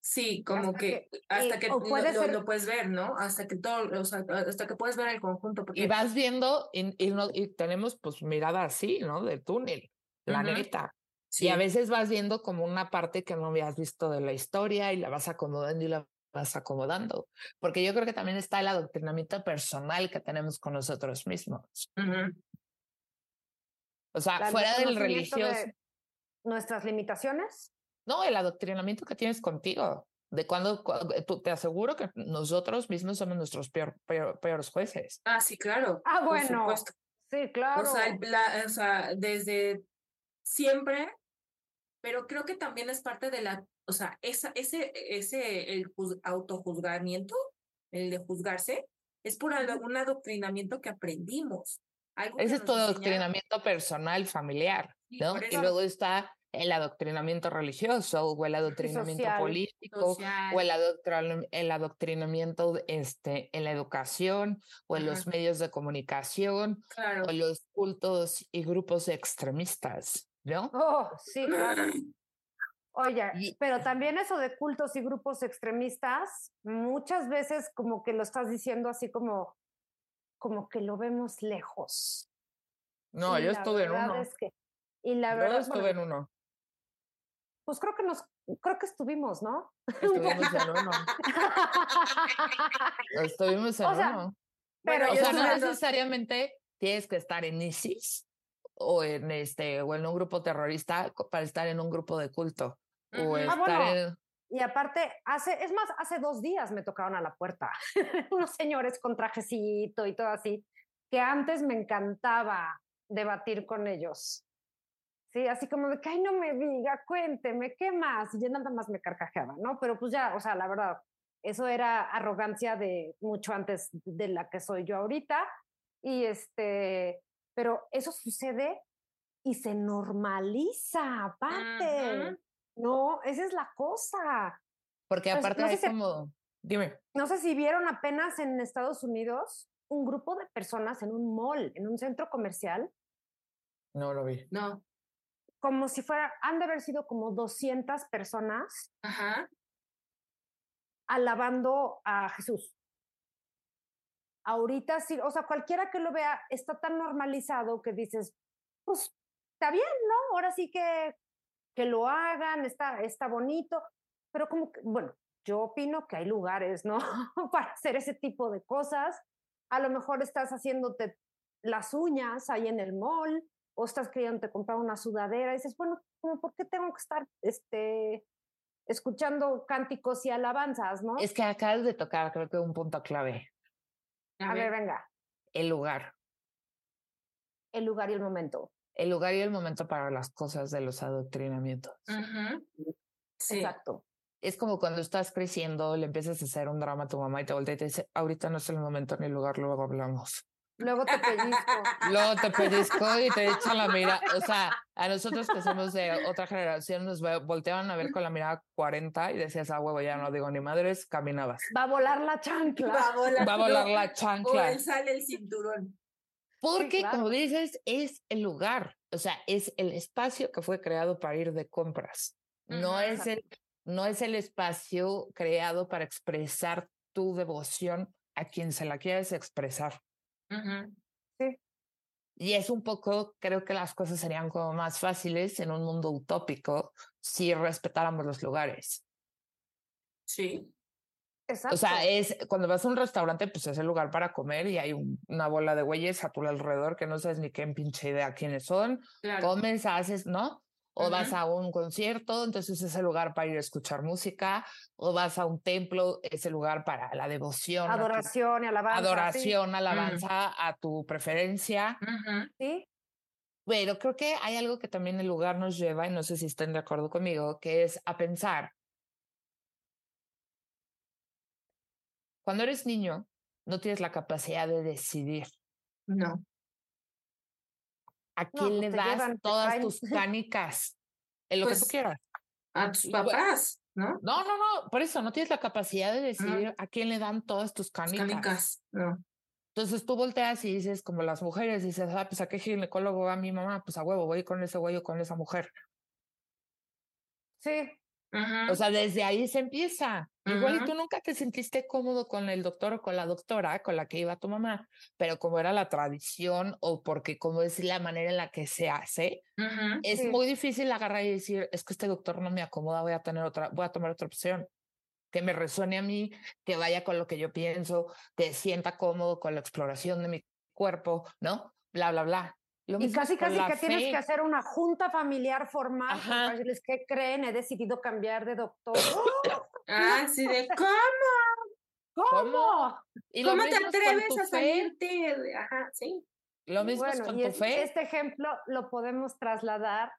Sí, como que, hasta que lo, puedes ver, ¿no? Hasta que todo, o sea, hasta que puedes ver el conjunto. Y vas viendo, y, y, tenemos pues mirada así, ¿no? De túnel, la neta. Y a veces vas viendo como una parte que no habías visto de la historia y la vas acomodando y la vas acomodando. Porque yo creo que también está el adoctrinamiento personal que tenemos con nosotros mismos. O sea, fuera del religioso. ¿Nuestras limitaciones? No, el adoctrinamiento que tienes contigo. De cuando, tú, te aseguro que nosotros mismos somos nuestros peor, peores jueces. Ah, sí, claro. Ah, bueno. Sí, claro. o sea, desde siempre pero creo que también es parte de la, o sea, esa, ese, ese, el autojuzgamiento, el de juzgarse, es por algún adoctrinamiento que aprendimos. ese es tu adoctrinamiento personal, familiar, ¿no? Y luego está el adoctrinamiento religioso o el adoctrinamiento político o el, el, adoctrinamiento este, en la educación o en los medios de comunicación o los cultos y grupos extremistas, ¿no? Oh, sí, claro. [CLEARS THROAT] Oye, pero también eso de cultos y grupos extremistas, muchas veces como que lo estás diciendo así como, como que lo vemos lejos. No, yo estuve en uno. y la verdad, estuve en uno. Pues creo que nos, creo que estuvimos, ¿no? Estuvimos en uno. [LAUGHS] estuvimos en uno. Pero o sea, no necesariamente tienes que estar en ISIS o en este o en un grupo terrorista para estar en un grupo de culto. O ah, estar Y aparte, hace, es más, hace dos días me tocaron a la puerta [LAUGHS] unos señores con trajecito y todo así, que antes me encantaba debatir con ellos. Sí, así como de que, ay, no me diga, cuénteme, ¿qué más? Y ya nada más me carcajeaba, ¿no? Pero pues ya, o sea, la verdad, eso era arrogancia de mucho antes de la que soy yo ahorita. Y este, pero eso sucede y se normaliza aparte. No, esa es la cosa. Porque pues, aparte es como, dime. No sé si vieron apenas en Estados Unidos un grupo de personas en un mall, en un centro comercial. No lo vi. No. Como si fuera, han de haber sido como 200 personas Ajá. alabando a Jesús. Ahorita sí, o sea, cualquiera que lo vea está tan normalizado que dices, pues está bien, ¿no? Ahora sí que que lo hagan, está, está bonito, pero como que, bueno, yo opino que hay lugares, ¿no? [LAUGHS] Para hacer ese tipo de cosas. A lo mejor estás haciéndote las uñas ahí en el mall o estás queriendo comprar una sudadera y dices, bueno, ¿por qué tengo que estar este, escuchando cánticos y alabanzas, no? Es que acabas de tocar, creo que un punto clave. A, ver, venga. El lugar. El lugar y el momento el lugar y el momento para las cosas de los adoctrinamientos. sí. Exacto. Es como cuando estás creciendo, le empiezas a hacer un drama a tu mamá y te voltea y te dice, ahorita no es el momento ni el lugar, luego hablamos. Luego te pellizco. Luego te pellizco y te echa la mirada. O sea, a nosotros que somos de otra generación nos volteaban a ver con la mirada 40 y decías, ah, huevo, ya no digo ni madres, caminabas. Va a volar la chancla. Va a volar, Va a volar la chancla. O sale el cinturón. Porque, como dices, es el lugar, o sea, es el espacio que fue creado para ir de compras. No, es el, no es el espacio creado para expresar tu devoción a quien se la quieres expresar. Sí. Y es un poco, creo que las cosas serían como más fáciles en un mundo utópico si respetáramos los lugares. Sí. O sea, es cuando vas a un restaurante, pues es el lugar para comer y hay una bola de güeyes a tu alrededor que no sabes ni qué pinche idea quiénes son. Comes, haces, ¿no? O vas a un concierto, entonces es el lugar para ir a escuchar música. O vas a un templo, es el lugar para la devoción. Adoración y alabanza. Adoración, alabanza a tu preferencia. Sí. Pero creo que hay algo que también el lugar nos lleva, y no sé si estén de acuerdo conmigo, que es a pensar Cuando eres niño, no tienes la capacidad de decidir. No. ¿A quién le das todas tus [LAUGHS] canicas? En lo que tú pues, quieras. A tus papás, ¿no? No, no, no. Por eso no tienes la capacidad de decidir a quién le dan todas tus canicas. Canicas, no. Entonces tú volteas y dices, como las mujeres, dices, ah, pues a qué ginecólogo va mi mamá, pues a huevo, voy con ese güey o con esa mujer. Sí, o sea, desde ahí se empieza. Igual y tú nunca te sentiste cómodo con el doctor o con la doctora con la que iba tu mamá, pero como era la tradición o porque como es la manera en la que se hace, es muy difícil agarrar y decir, es que este doctor no me acomoda, voy a tener otra, voy a tomar otra opción que me resuene a mí, que vaya con lo que yo pienso, que sienta cómodo con la exploración de mi cuerpo, ¿no? Bla, bla, bla y casi casi que tienes que hacer una junta familiar formal para decirles que creen, he decidido cambiar de doctor. [LAUGHS] ah, sí, de [LAUGHS] cómo. ¿Cómo? ¿Y ¿Cómo te atreves a salirte? Ajá, sí. Lo mismo es con tu fe. Este ejemplo lo podemos trasladar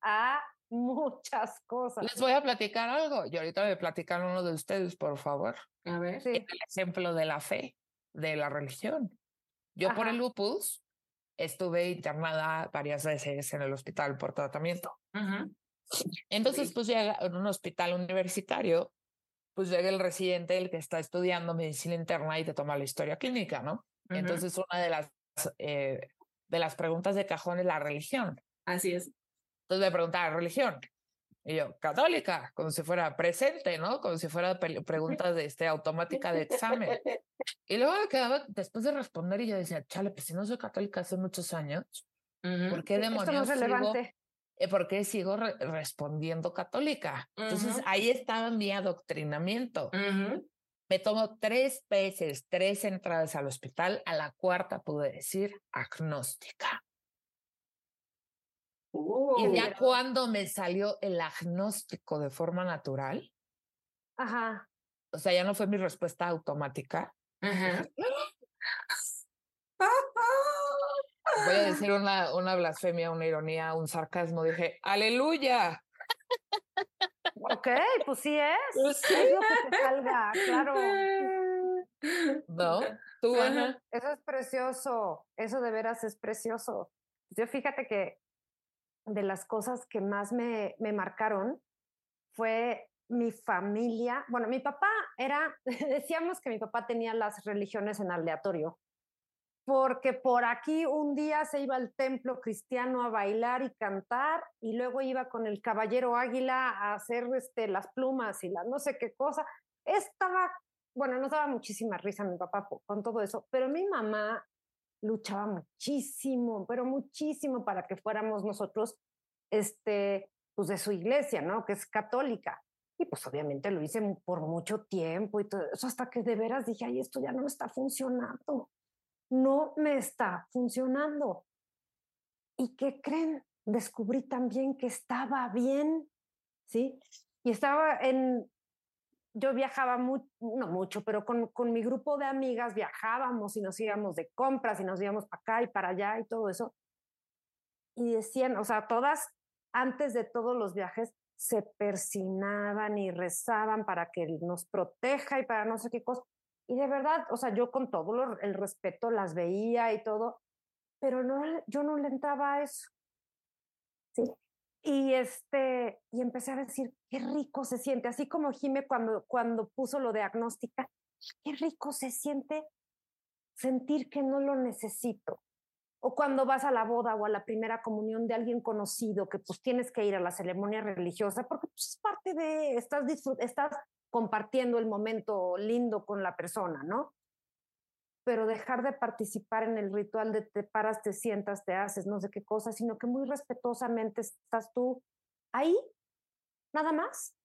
a [LAUGHS] muchas cosas. Les voy a platicar algo. Y ahorita voy a platicar uno de ustedes, por favor. A ver. El ejemplo de la fe, de la religión. Yo por el lupus estuve internada varias veces en el hospital por tratamiento. Entonces, pues llega en un hospital universitario, pues llega el residente, el que está estudiando medicina interna y te toma la historia clínica, ¿no? Entonces, una de las, eh, de las preguntas de cajón es la religión. Así es. Entonces me preguntaba, ¿religión? Y yo, católica, como si fuera presente, ¿no? Como si fuera preguntas de este, automática de examen. [LAUGHS] Y luego me quedaba, después de responder, y yo decía, chale, pues si no soy católica hace muchos años, ¿por qué demonios sigo, eh, ¿por qué sigo respondiendo católica? Entonces ahí estaba mi adoctrinamiento. Me tomó tres veces, tres entradas al hospital, a la cuarta pude decir agnóstica. Y ya cuando me salió el agnóstico de forma natural, Ajá. o sea, ya no fue mi respuesta automática. Ajá. Voy a [LAUGHS] decir una, una blasfemia, una ironía, un sarcasmo. Dije, aleluya. Ok, pues sí es. Pues [LAUGHS] sí. Es lo que te salga, claro. ¿No? Tú, Ana. Eso es precioso. Eso de veras es precioso. Yo fíjate que de las cosas que más me, me marcaron fue mi familia. Bueno, mi papá era, [LAUGHS] decíamos que mi papá tenía las religiones en aleatorio, porque por aquí un día se iba al templo cristiano a bailar y cantar y luego iba con el caballero águila a hacer este, las plumas y las no sé qué cosa. Estaba, bueno, nos daba muchísima risa mi papá con todo eso, pero mi mamá luchaba muchísimo, pero muchísimo para que fuéramos nosotros, este, pues de su iglesia, ¿no? Que es católica. Y pues obviamente lo hice por mucho tiempo y todo eso, hasta que de veras dije, ay, esto ya no me está funcionando. No me está funcionando. ¿Y qué creen? Descubrí también que estaba bien, ¿sí? Y estaba en, yo viajaba no mucho, pero con, con, mi grupo de amigas viajábamos y nos íbamos de compras y nos íbamos para acá y para allá y todo eso. Y decían, o sea, todas antes de todos los viajes se persinaban y rezaban para que nos proteja y para no sé qué cosa. Y de verdad, o sea, yo con todo el respeto las veía y todo, pero no, yo no le entraba a eso. ¿sí? Y, este, y empecé a decir, qué rico se siente, así como Jime cuando, cuando puso lo de agnóstica, qué rico se siente sentir que no lo necesito. O cuando vas a la boda o a la primera comunión de alguien conocido, que pues tienes que ir a la ceremonia religiosa, porque pues, es parte de, estás, estás compartiendo el momento lindo con la persona, ¿no? Pero dejar de participar en el ritual de te paras, te sientas, te haces, no sé qué cosa, sino que muy respetuosamente estás tú ahí, nada más,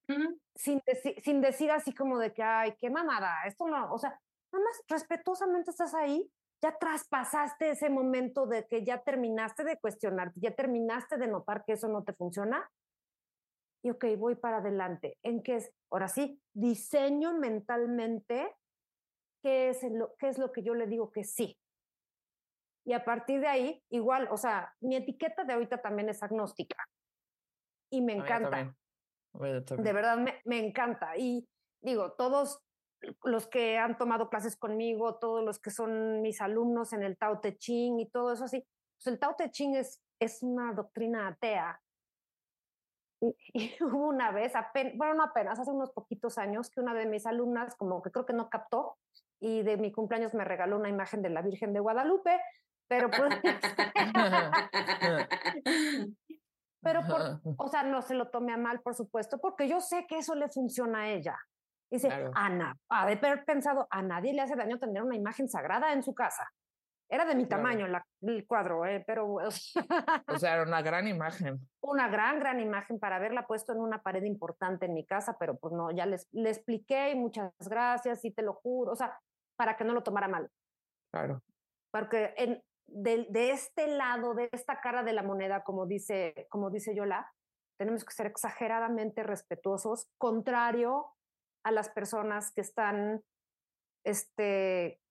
sin, sin decir así como de que, ay, qué mamada, esto no, o sea, nada más respetuosamente estás ahí, ya traspasaste ese momento de que ya terminaste de cuestionarte, ya terminaste de notar que eso no te funciona. Y ok, voy para adelante. ¿En qué es? Ahora sí, diseño mentalmente qué es, lo, qué es lo que yo le digo que sí. Y a partir de ahí, igual, o sea, mi etiqueta de ahorita también es agnóstica. Y me encanta. De verdad, me, me encanta. Y digo, todos los que han tomado clases conmigo, todos los que son mis alumnos en el Tao Te Ching y todo eso así, pues el Tao Te Ching es, es una doctrina atea. Y, [LAUGHS] y, hubo una vez, apenas, bueno, no apenas, hace unos poquitos años, que una de mis alumnas como que creo que no captó y de mi cumpleaños me regaló una imagen de la Virgen de Guadalupe, pero pues... [LAUGHS] pero, por, o sea, no se lo tome a mal, por supuesto, porque yo sé que eso le funciona a ella. Dice, Ana, ha de haber pensado, a nadie le hace daño tener una imagen sagrada en su casa. Era de mi tamaño el cuadro, ¿eh? pero... o sea, era una gran imagen. [LAUGHS] Una gran, gran imagen para haberla puesto en una pared importante en mi casa, pero pues no, ya les, le expliqué y muchas gracias y te lo juro. O sea, para que no lo tomara mal. Claro. Porque en, de, de, este lado, de esta cara de la moneda, como dice, como dice Yola, tenemos que ser exageradamente respetuosos, contrario a las personas que están este,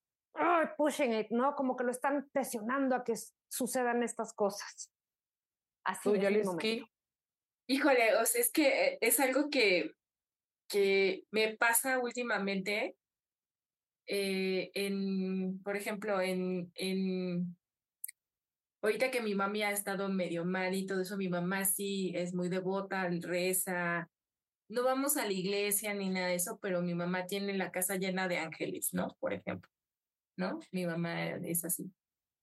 pushing it, ¿no? Como que lo están presionando a que sucedan estas cosas. Así es. Híjole, o sea, es que eh, es algo que, que me pasa últimamente eh, en, por ejemplo, en, en, ahorita que mi mami ha estado medio mal y todo eso, mi mamá sí es muy devota, reza. No vamos a la iglesia ni nada de eso, pero mi mamá tiene la casa llena de ángeles, ¿no? Por ejemplo, ¿no? Mi mamá es así.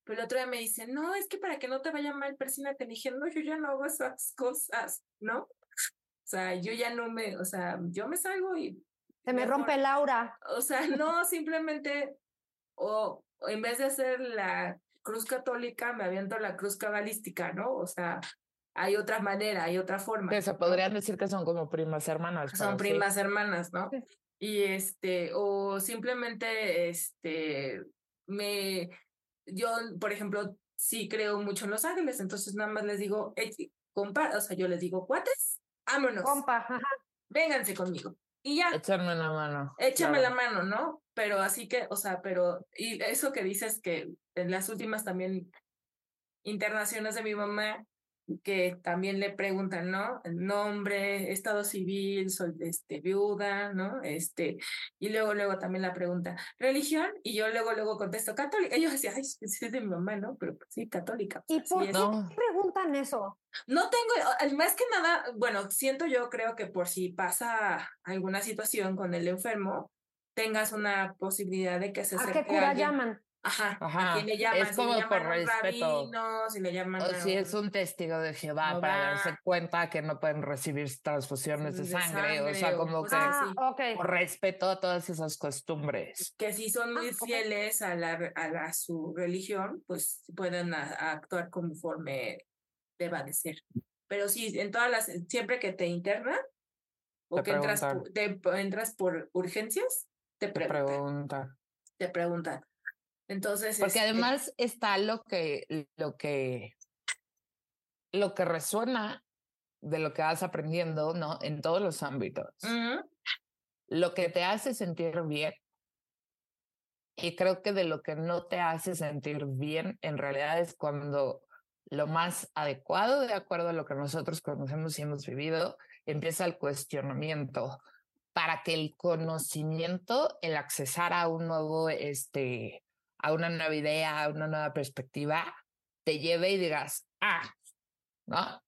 Pero el otro día me dice, no, es que para que no te vaya mal, persínate. Le dije, no, yo ya no hago esas cosas, ¿no? O sea, yo ya no me, o sea, yo me salgo y... Se me rompe Laura. O sea, no, simplemente, o en vez de hacer la cruz católica, me aviento la cruz cabalística, ¿no? O sea, hay otra manera, hay otra forma. Que se podrían decir que son como primas hermanas. Son primas hermanas, ¿no? Y este, o simplemente, este, me, yo, por ejemplo, sí creo mucho en Los Ángeles, entonces nada más les digo, compa, o sea, yo les digo, cuates, vámonos. Compa, Vénganse conmigo. Y ya. Échame la mano. Échame la mano, ¿no? Pero así que, o sea, pero, y eso que dices que en las últimas también internaciones de mi mamá, que también le preguntan, ¿no? El nombre, estado civil, soy este, viuda, ¿no? Este, y luego, luego también la pregunta, ¿religión? Y yo luego, luego contesto, católica. Ellos decían, ay, es de mi mamá, ¿no? Pero pues, sí, católica. ¿Y por qué preguntan eso? No tengo, más que nada, bueno, siento yo, creo que por si pasa alguna situación con el enfermo, tengas una posibilidad de que se acerque ¿A qué cura llaman? Ajá, Ajá. le llaman? Es como por respeto. si le llaman o si es un testigo de Jehová para darse cuenta que no pueden recibir transfusiones de, sangre, o sea, como que ah, por respeto a todas esas costumbres. Que si son muy ah, fieles a, la, a, su religión, pues pueden actuar conforme deba de ser. Pero sí, en todas las, siempre que te internan o que entras, te, entras por urgencias, te preguntan. Te preguntan. Entonces. Porque este además está lo que, lo que, lo que resuena de lo que vas aprendiendo, ¿no? En todos los ámbitos. Lo que te hace sentir bien. Y creo que de lo que no te hace sentir bien, en realidad es cuando lo más adecuado, de acuerdo a lo que nosotros conocemos y hemos vivido, empieza el cuestionamiento para que el conocimiento, el accesar a un nuevo, este, a una nueva idea, a una nueva perspectiva, te lleve y digas, ah, ¿no?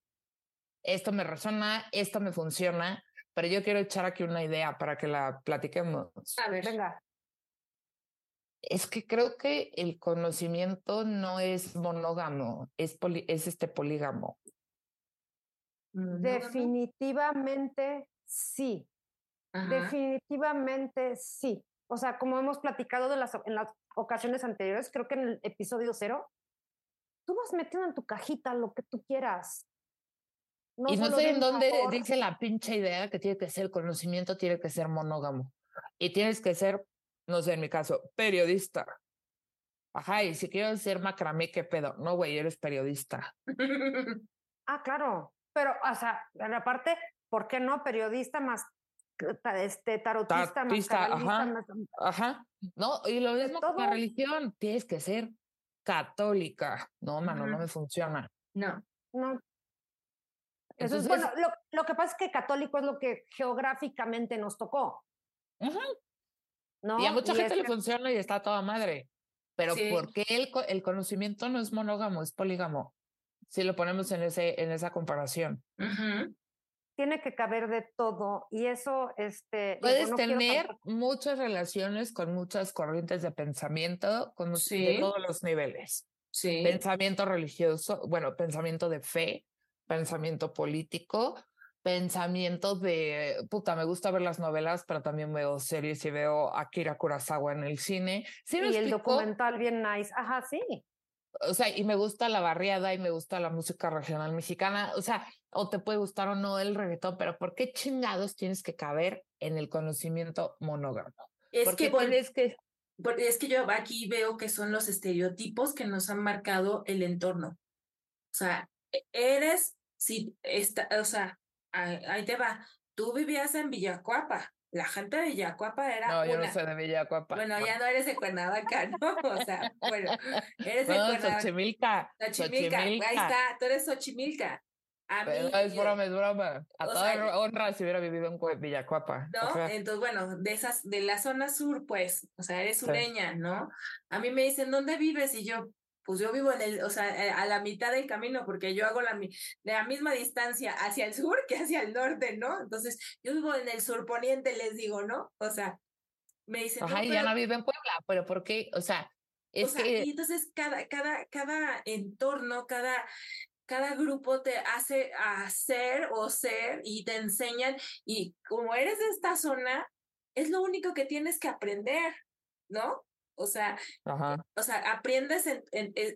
Esto me resuena, esto me funciona, pero yo quiero echar aquí una idea para que la platiquemos. A ver, venga. Es que creo que el conocimiento no es monógamo, es, es este polígamo. Definitivamente sí. Definitivamente sí. O sea, como hemos platicado de las, en las ocasiones anteriores, creo que en el episodio cero, tú vas metiendo en tu cajita lo que tú quieras. y no sé en dónde dice la pinche idea que tiene que ser conocimiento, tiene que ser monógamo. Y tienes que ser, no sé, en mi caso, periodista. Ajá, y si quiero ser macramé, ¿qué pedo? No, güey, eres periodista. [LAUGHS] ah, claro. Pero, o sea, aparte, ¿por qué no periodista más este tarotista, ajá, ajá. No, y lo mismo con la religión, tienes que ser católica. No, mano, no me funciona. No. No. Eso es bueno, lo, lo, que pasa es que católico es lo que geográficamente nos tocó. ¿No? Y a mucha gente le funciona y está toda madre. Pero ¿por qué el, el conocimiento no es monógamo, es polígamo? Si lo ponemos en, ese, en esa comparación tiene que caber de todo y eso, este... Puedes tener muchas relaciones con muchas corrientes de pensamiento, con de todos los niveles. Sí. Pensamiento religioso, bueno, pensamiento de fe, pensamiento político, pensamiento de, puta, me gusta ver las novelas, pero también veo series y veo Akira Kurosawa en el cine. ¿Sí y el documental bien nice. Ajá, sí o sea, y me gusta la barriada y me gusta la música regional mexicana, o sea, o te puede gustar o no el reggaetón, pero ¿por qué chingados tienes que caber en el conocimiento monógamo? Es que, es que es que yo aquí veo que son los estereotipos que nos han marcado el entorno. O sea, e, eres, si, está, o sea, ahí te va, tú vivías en Villacuapa, la gente de Villacuapa era. No, yo no soy de Villacuapa. Bueno, ya no eres de Cuernavaca, ¿no? [LAUGHS] O sea, bueno, eres de no, Cuernavaca. Xochimilca. Xochimilca. Ahí está, tú eres Xochimilca. A mí, es broma, es broma. A toda honra si hubiera vivido en Villacuapa. No, entonces, bueno, de esas, de la zona sur, pues, o sea, eres sureña, ¿no? A mí me dicen, ¿dónde vives? Y yo, pues yo vivo en el, o sea, eh, a la mitad del camino, porque yo hago la, de la misma distancia hacia el sur que hacia el norte, ¿no? Entonces, yo vivo en el sur poniente, les digo, ¿no? O sea, me dicen. Ajá, y ya no vive en Puebla, pero ¿por qué? O sea, es que. Y entonces cada, cada, cada entorno, cada, cada grupo te hace hacer o ser y te enseñan y como eres de esta zona, es lo único que tienes que aprender, ¿no? O sea, o sea, aprendes en,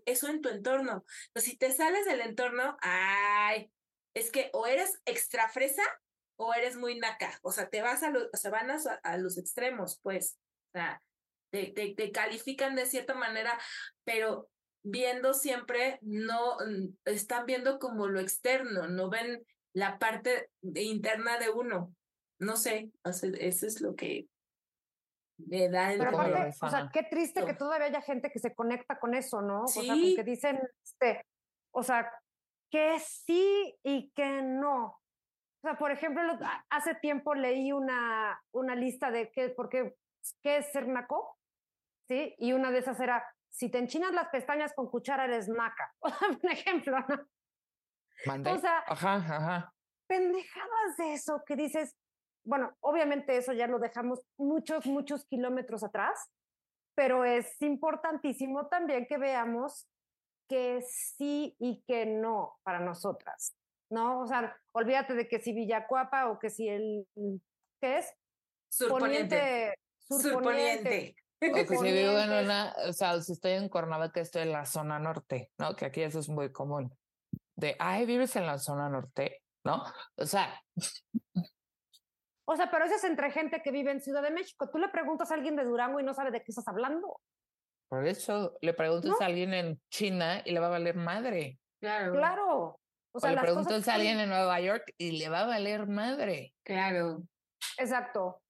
eso en tu entorno. Pero si te sales del entorno, ay, es que o eres extra fresa o eres muy naca. O sea, te vas a los, o sea, van a, los extremos, pues. O sea, te, te, te califican de cierta manera, pero viendo siempre, no, están viendo como lo externo, no ven la parte interna de uno. No sé, eso es lo que me da el Pero aparte, o sea, qué triste que todavía haya gente que se conecta con eso, ¿no? ¿Sí? O sea, que dicen, este, o sea, que sí y que no. O sea, por ejemplo, hace tiempo leí una, una lista de qué, porque, qué es ser naco, ¿sí? Y una de esas era, si te enchinas las pestañas con cuchara eres naca. Un [LAUGHS] ejemplo, ¿no? O sea, ajá, ajá. pendejadas de eso que dices, bueno, obviamente eso ya lo dejamos muchos, muchos kilómetros atrás, pero es importantísimo también que veamos que sí y que no para nosotras, ¿no? O sea, olvídate de que si Villacuapa o que si el, ¿qué es? Surponiente. Surponiente. O que si vivo en una, o sea, si estoy en Cuernavaca, estoy en la zona norte, ¿no? Que aquí eso es muy común. De, ay, vives en la zona norte, ¿no? O sea. O sea, pero eso es entre gente que vive en Ciudad de México. Tú le preguntas a alguien de Durango y no sabe de qué estás hablando. Por eso le preguntas a alguien en China y le va a valer madre. Claro. Claro. O sea, le preguntas a alguien en Nueva York y le va a valer madre. Claro. Exacto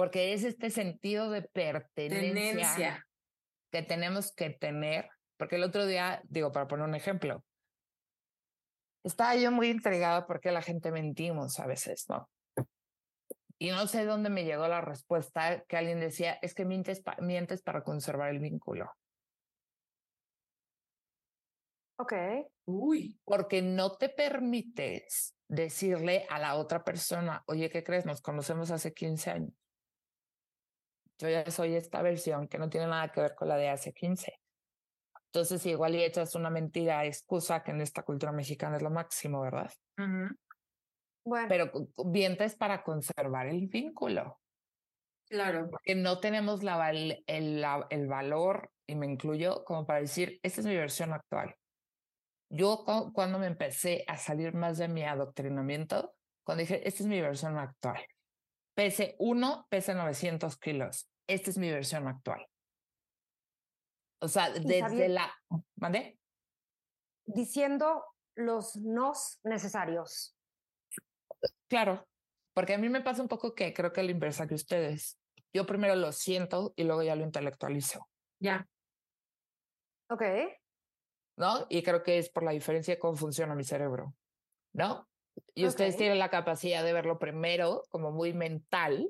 porque es este sentido de pertenencia que tenemos que tener, porque el otro día, digo, para poner un ejemplo, estaba yo muy intrigada porque la gente mentimos a veces, ¿no? Y no sé dónde me llegó la respuesta que alguien decía, es que mientes, mientes para conservar el vínculo. Ok. Uy. Porque no te permites decirle a la otra persona, oye, ¿qué crees? Nos conocemos hace 15 años yo ya soy esta versión que no tiene nada que ver con la de hace 15. Entonces, igual y echas una mentira excusa que en esta cultura mexicana es lo máximo, ¿verdad? Bueno. Pero vientes para conservar el vínculo. Claro. Porque no tenemos la, el, el valor, y me incluyo, como para decir, esta es mi versión actual. Yo cuando me empecé a salir más de mi adoctrinamiento, cuando dije, esta es mi versión actual. Pese 1, pese 900 kilos. Esta es mi versión actual. O sea, desde la... ¿Mandé? Diciendo los nos necesarios. Claro, porque a mí me pasa un poco que creo que la inversa que ustedes. Yo primero lo siento y luego ya lo intelectualizo. Ya. Ok. ¿No? Y creo que es por la diferencia de cómo funciona mi cerebro. ¿No? Y ustedes tienen la capacidad de verlo primero como muy mental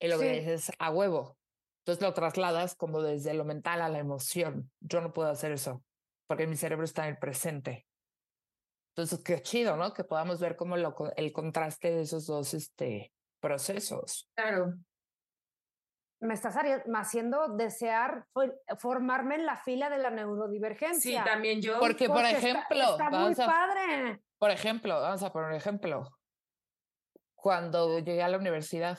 y lo que dices a huevo. Entonces lo trasladas como desde lo mental a la emoción. Yo no puedo hacer eso porque mi cerebro está en el presente. Entonces, qué chido, ¿no? Que podamos ver como lo, el contraste de esos dos este, procesos. Claro. Me estás haciendo desear formarme en la fila de la neurodivergencia. Sí, también yo. Porque, por ejemplo, está, muy padre. Por ejemplo, vamos a poner un ejemplo. Cuando llegué a la universidad,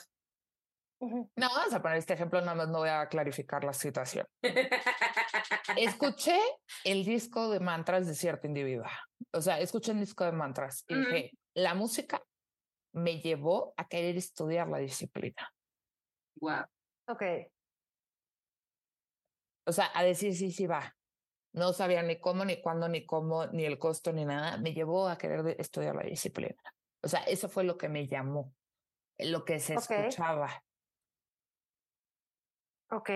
no, vamos a poner este ejemplo, nada más no voy a clarificar la situación. [LAUGHS] escuché el disco de mantras de cierta individua. O sea, escuché el disco de mantras y dije, la música me llevó a querer estudiar la disciplina. Wow. Ok. O sea, a decir sí, sí va. No sabía ni cómo, ni cuándo, ni cómo, ni el costo, ni nada. Me llevó a querer estudiar la disciplina. O sea, eso fue lo que me llamó, lo que se escuchaba. Ok.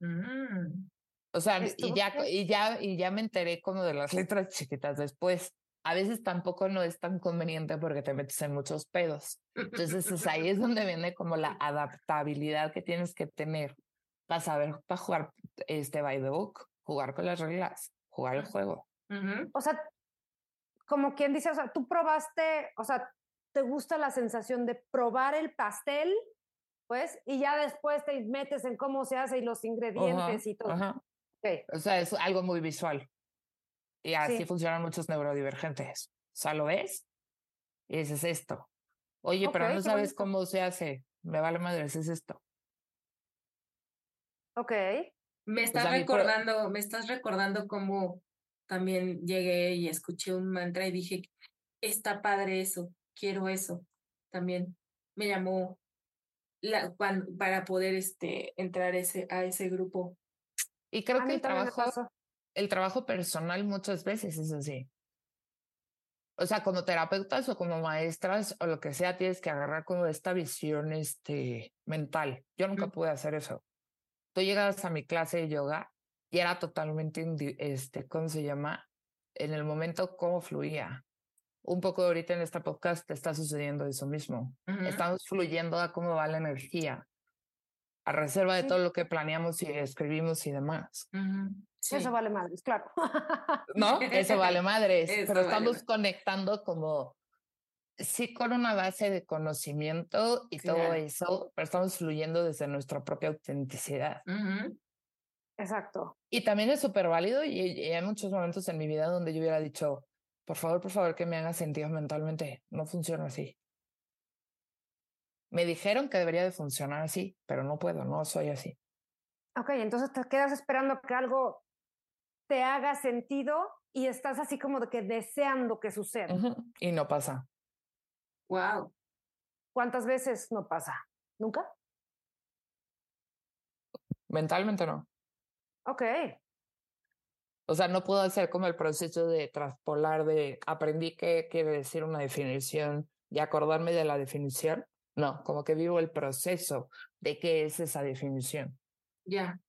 Mm. O sea, y ya, y, ya, y ya me enteré como de las [LAUGHS] letras chiquitas después. A veces tampoco no es tan conveniente porque te metes en muchos pedos. Entonces ahí es donde viene como la [LAUGHS] adaptabilidad que tienes que tener para saber, para jugar este by the book, jugar con las reglas. jugar el juego. O sea, como quien dice, o sea, tú probaste, o sea, te gusta la sensación de probar el pastel, pues, y ya después te metes en cómo se hace y los ingredientes y todo. O sea, es algo muy visual. Y así funcionan muchos neurodivergentes. O sea, lo ves y dices esto. Oye, pero no sabes cómo se hace. Me vale madre, es esto. Ok. Me estás recordando, me estás recordando cómo también llegué y escuché un mantra y dije, está padre eso, quiero eso. También me llamó la, para poder este, entrar ese, a ese grupo. Y creo que el trabajo, el trabajo personal muchas veces es así. O sea, como terapeutas o como maestras o lo que sea, tienes que agarrar como esta visión este, mental. Yo nunca pude hacer eso. Tú llegas a mi clase de yoga y era totalmente, este, ¿cómo se llama? En el momento, cómo fluía. Un poco ahorita en esta podcast te está sucediendo eso mismo. Estamos fluyendo a cómo va la energía a reserva de todo lo que planeamos y escribimos y demás. Eso vale madres, claro. [LAUGHS] No, eso vale madres, pero estamos conectando como, sí, con una base de conocimiento y todo eso, pero estamos fluyendo desde nuestra propia autenticidad. Exacto. Y también es súper válido y, y, hay muchos momentos en mi vida donde yo hubiera dicho, por favor, por favor, que me haga sentido mentalmente. No funciona así. Me dijeron que debería de funcionar así, pero no puedo, no soy así. Ok, entonces te quedas esperando que algo te haga sentido y estás así como de que deseando que suceda. Y no pasa. Wow. ¿Cuántas veces no pasa? ¿Nunca? Mentalmente no. Ok. O sea, no puedo hacer como el proceso de traspolar de aprendí qué quiere decir una definición y acordarme de la definición no, como que vivo el proceso de qué es esa definición. Ya.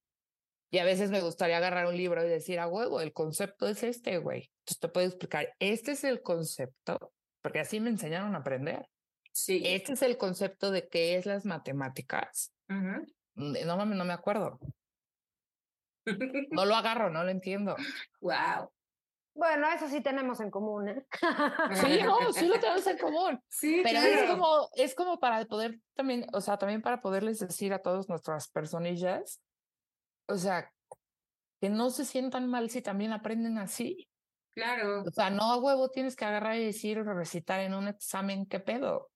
Y a veces me gustaría agarrar un libro y decir, a huevo, el concepto es este, güey. Entonces te puedo explicar, este es el concepto, porque así me enseñaron a aprender. Sí. Este es el concepto de qué es las matemáticas. No, no me acuerdo. No lo agarro, no lo entiendo. Wow. Bueno, eso sí tenemos en común, ¿eh? Sí, no, [LAUGHS] sí lo tenemos en común. Sí, pero es como, es como para poder también, o sea, también para poderles decir a todas nuestras personillas, o sea, que no se sientan mal si también aprenden así. Claro. O sea, no a huevo tienes que agarrar y decir o recitar en un examen qué pedo.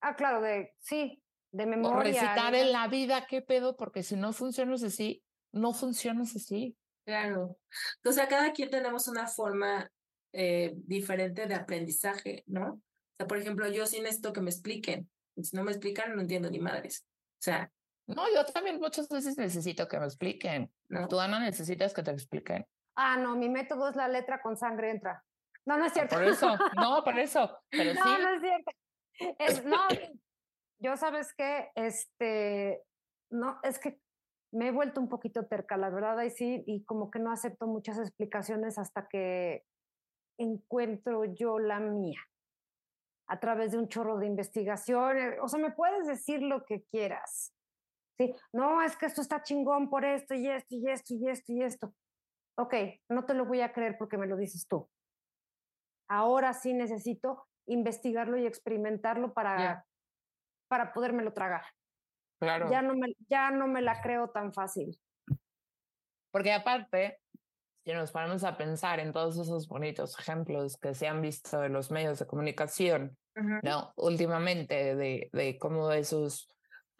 Ah, claro, de sí, de memoria. O recitar en la vida qué pedo, porque si no funcionas así, no funcionas así. Claro. O sea, cada quien tenemos una forma eh, diferente de aprendizaje, ¿no? O sea, por ejemplo, yo sí necesito que me expliquen. Si no me explican, no entiendo ni madres. O sea. No, yo también muchas veces necesito que me expliquen. ¿No? Tú, Ana, necesitas que te expliquen. Ah, no, mi método es la letra con sangre entra. No, no es cierto. Por eso, no, por eso. Pero [LAUGHS] no, no es cierto. Es, no, [COUGHS] yo sabes que, este, no, es que me he vuelto un poquito terca, la verdad, ahí sí, y como que no acepto muchas explicaciones hasta que encuentro yo la mía a través de un chorro de investigación. Eh, o sea, me puedes decir lo que quieras. Sí, no, es que esto está chingón por esto y esto y esto y esto y esto. Ok, no te lo voy a creer porque me lo dices tú. Ahora sí necesito investigarlo y experimentarlo para, para podérmelo tragar. Ya no, me, ya no me la creo tan fácil. Porque aparte, si nos ponemos a pensar en todos esos bonitos ejemplos que se han visto en los medios de comunicación, ¿no? Últimamente, de, de cómo esos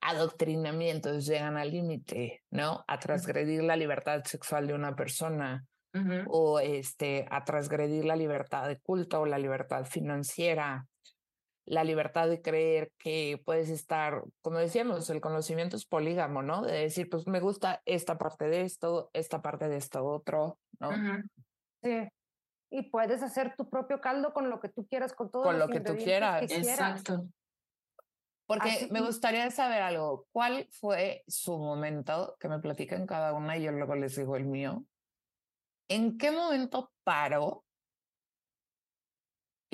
adoctrinamientos llegan al límite, ¿no? A transgredir la libertad sexual de una persona o este, a transgredir la libertad de culto o la libertad financiera la libertad de creer que puedes estar, como decíamos, el conocimiento es polígamo, ¿no? De decir, pues me gusta esta parte de esto, esta parte de esto otro, ¿no? Sí. Y puedes hacer tu propio caldo con lo que tú quieras, con todo Con lo que tú quieras. Exacto. Porque me gustaría saber algo. ¿Cuál fue su momento? Que me platiquen cada una y yo luego les digo el mío. ¿En qué momento paró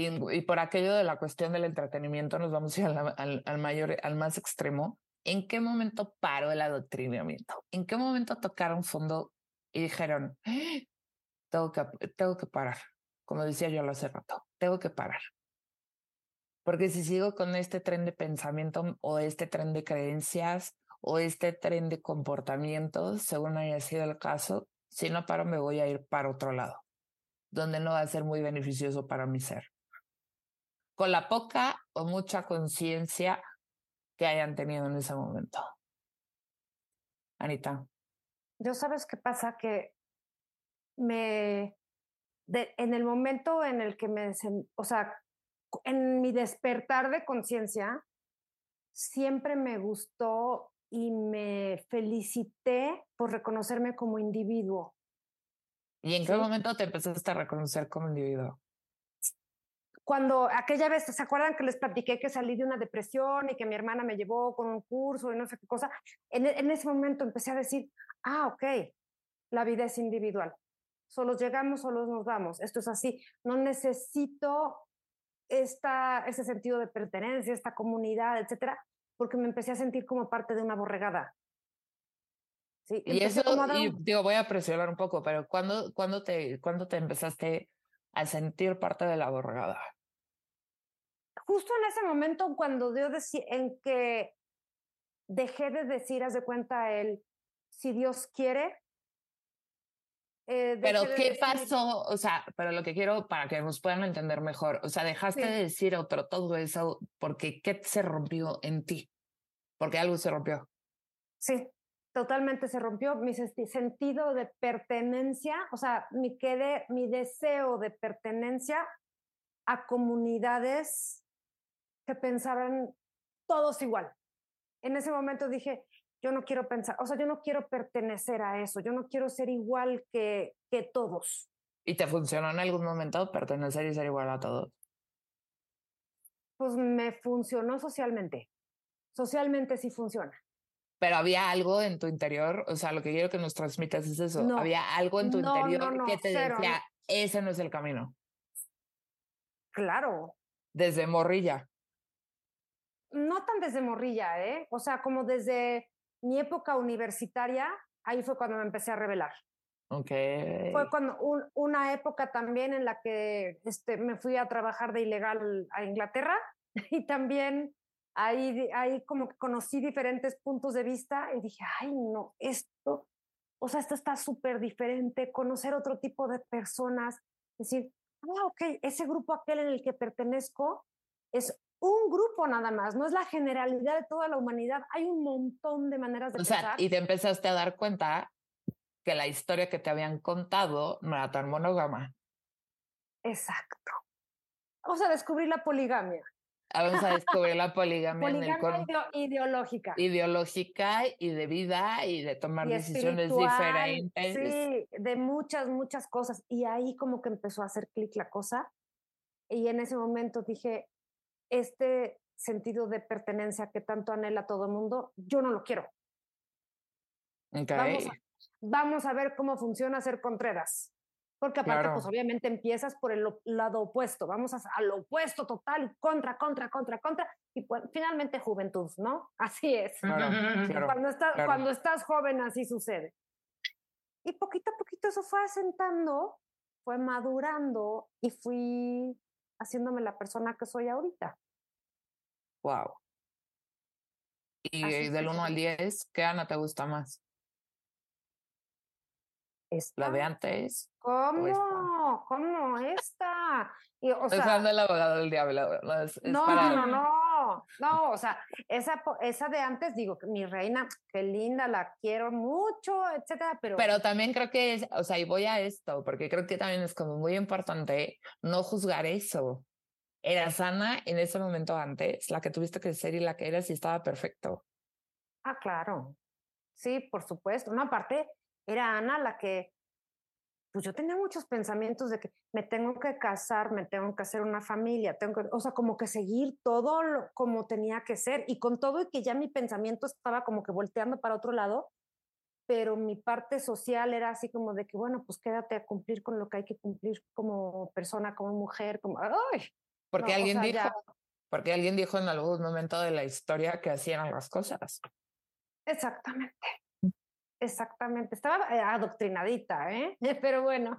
y, por aquello de la cuestión del entretenimiento nos vamos a ir al, al, mayor, al más extremo. ¿En qué momento paró el adoctrinamiento? ¿En qué momento tocaron fondo y dijeron, ¡Ah! tengo que, tengo que parar. Como decía yo hace rato, tengo que parar. Porque si sigo con este tren de pensamiento o este tren de creencias o este tren de comportamientos, según haya sido el caso, si no paro me voy a ir para otro lado, donde no va a ser muy beneficioso para mi ser. Con la poca o mucha conciencia que hayan tenido en ese momento. Anita. Yo sabes qué pasa que me en el momento en el que me, o sea, en mi despertar de conciencia, siempre me gustó y me felicité por reconocerme como individuo. ¿Y en qué momento te empezaste a reconocer como individuo? Cuando aquella vez, ¿se acuerdan que les platiqué que salí de una depresión y que mi hermana me llevó con un curso y no sé qué cosa? En, en ese momento empecé a decir, ah, ok, la vida es individual. Solo llegamos, solo nos vamos. Esto es así. No necesito esta, ese sentido de pertenencia, esta comunidad, etcétera, porque me empecé a sentir como parte de una borregada. Sí, y eso, y, digo, voy a presionar un poco, pero ¿cuándo, cuándo, te, ¿cuándo te empezaste a sentir parte de la borregada? Justo en ese momento cuando decía, en que dejé de decir, haz de cuenta, el, si Dios quiere, eh, pero ¿qué pasó? O sea, pero lo que quiero para que nos puedan entender mejor, o sea, dejaste de decir otro todo eso porque ¿qué se rompió en ti? Porque algo se rompió. Sí, totalmente se rompió mi sentido de pertenencia, o sea, mi, quedé, mi deseo de pertenencia a comunidades que pensaban todos igual. En ese momento dije, yo no quiero pensar, o sea, yo no quiero pertenecer a eso, yo no quiero ser igual que, que todos. ¿Y te funcionó en algún momento pertenecer y ser igual a todos? Pues me funcionó socialmente. Socialmente sí funciona. Pero había algo en tu interior, o sea, lo que quiero que nos transmitas es eso. había algo en tu interior que te decía, ese no es el camino. Claro. Desde morrilla. No tan desde morrilla, ¿eh? O sea, como desde mi época universitaria, ahí fue cuando me empecé a revelar. Okay. Fue cuando una época también en la que este, me fui a trabajar de ilegal a Inglaterra [LAUGHS] y también ahí, ahí como que conocí diferentes puntos de vista y dije, ay, no, esto, o sea, esto está súper diferente, conocer otro tipo de personas, decir, ah, ok, ese grupo aquel en el que pertenezco es un grupo nada más, no es la generalidad de toda la humanidad. Hay un montón de maneras de o Sea, y te empezaste a dar cuenta que la historia que te habían contado no era tan monógama. Exacto. Vamos a descubrir la poligamia. Ah, vamos a descubrir la [LAUGHS] poligamia. poligamia ideológica. Ideológica y de vida y de tomar decisiones diferentes. Sí, de muchas, muchas cosas. Y ahí como que empezó a hacer clic la cosa. Y en ese momento dije, este sentido de pertenencia que tanto anhela todo el mundo, yo no lo quiero. Vamos, a, ver cómo funciona ser Contreras. Porque aparte, pues obviamente empiezas por el lado opuesto, vamos a, al opuesto total, contra, contra, contra, contra, y pues, finalmente juventud, ¿no? [LAUGHS] Así es. cuando, estás, cuando estás joven así sucede. Y poquito a poquito eso fue asentando, fue madurando y fui haciéndome la persona que soy ahorita. Wow. Y del 1 al 10, ¿qué Ana te gusta más? ¿La de antes? ¿Cómo? ¿Cómo esta? Y, o sea, el abogado del diablo. No, no, no, no, no, o sea, esa, esa de antes, digo, mi reina, qué linda, la quiero mucho, etcétera, pero... Pero también creo que, es, o sea, y voy a esto, porque creo que también es como muy importante no juzgar eso. Eras Ana en ese momento antes, la que tuviste que ser y la que eras y estaba perfecto. Ah, claro. Sí, por supuesto. No, aparte, era Ana la que, pues yo tenía muchos pensamientos de que me tengo que casar, me tengo que hacer una familia, tengo que, o sea, como que seguir todo como tenía que ser y con todo y que ya mi pensamiento estaba como que volteando para otro lado, pero mi parte social era así como de que, bueno, pues quédate a cumplir con lo que hay que cumplir como persona, como mujer, como, ¡ay! Porque alguien dijo, porque alguien dijo en algún momento de la historia que hacían las cosas. Exactamente. Exactamente. Estaba eh, adoctrinadita, ¿eh? [LAUGHS] Pero bueno,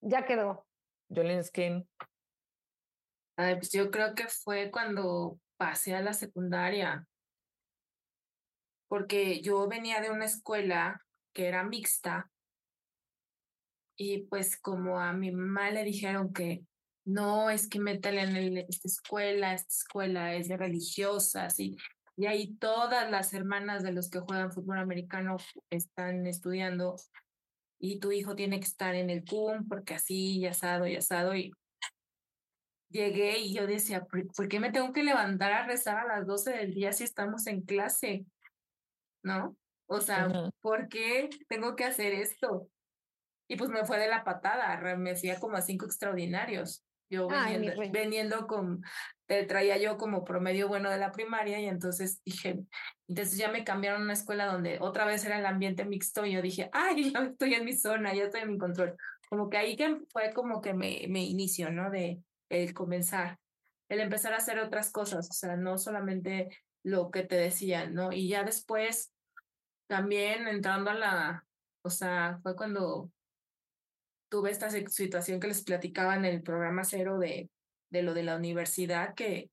ya quedó. Jolene Skin. pues yo creo que fue cuando pasé a la secundaria, porque yo venía de una escuela que era mixta y pues como a mi mamá le dijeron que no, es que métele en esta escuela, esta escuela es de religiosas y, y ahí todas las hermanas de los que juegan fútbol americano están estudiando y tu hijo tiene que estar en el CUM porque así, y asado, y asado, y llegué y yo decía, ¿por qué me tengo que levantar a rezar a las 12 del día si estamos en clase? ¿No? O sea, ¿por qué tengo que hacer esto? Y pues me fue de la patada, me hacía como a cinco extraordinarios. Yo vendiendo, con, te traía yo como promedio bueno de la primaria y entonces dije, entonces ya me cambiaron a una escuela donde otra vez era el ambiente mixto y yo dije, ay, [LAUGHS] ya estoy en mi zona, ya estoy en mi control. Como que ahí que fue como que me, me inicio, ¿no? De el comenzar, el empezar a hacer otras cosas, o sea, no solamente lo que te decían, ¿no? Y ya después, también entrando a la, o sea, fue cuando tuve esta situación que les platicaba en el programa cero de, de lo de la universidad, que,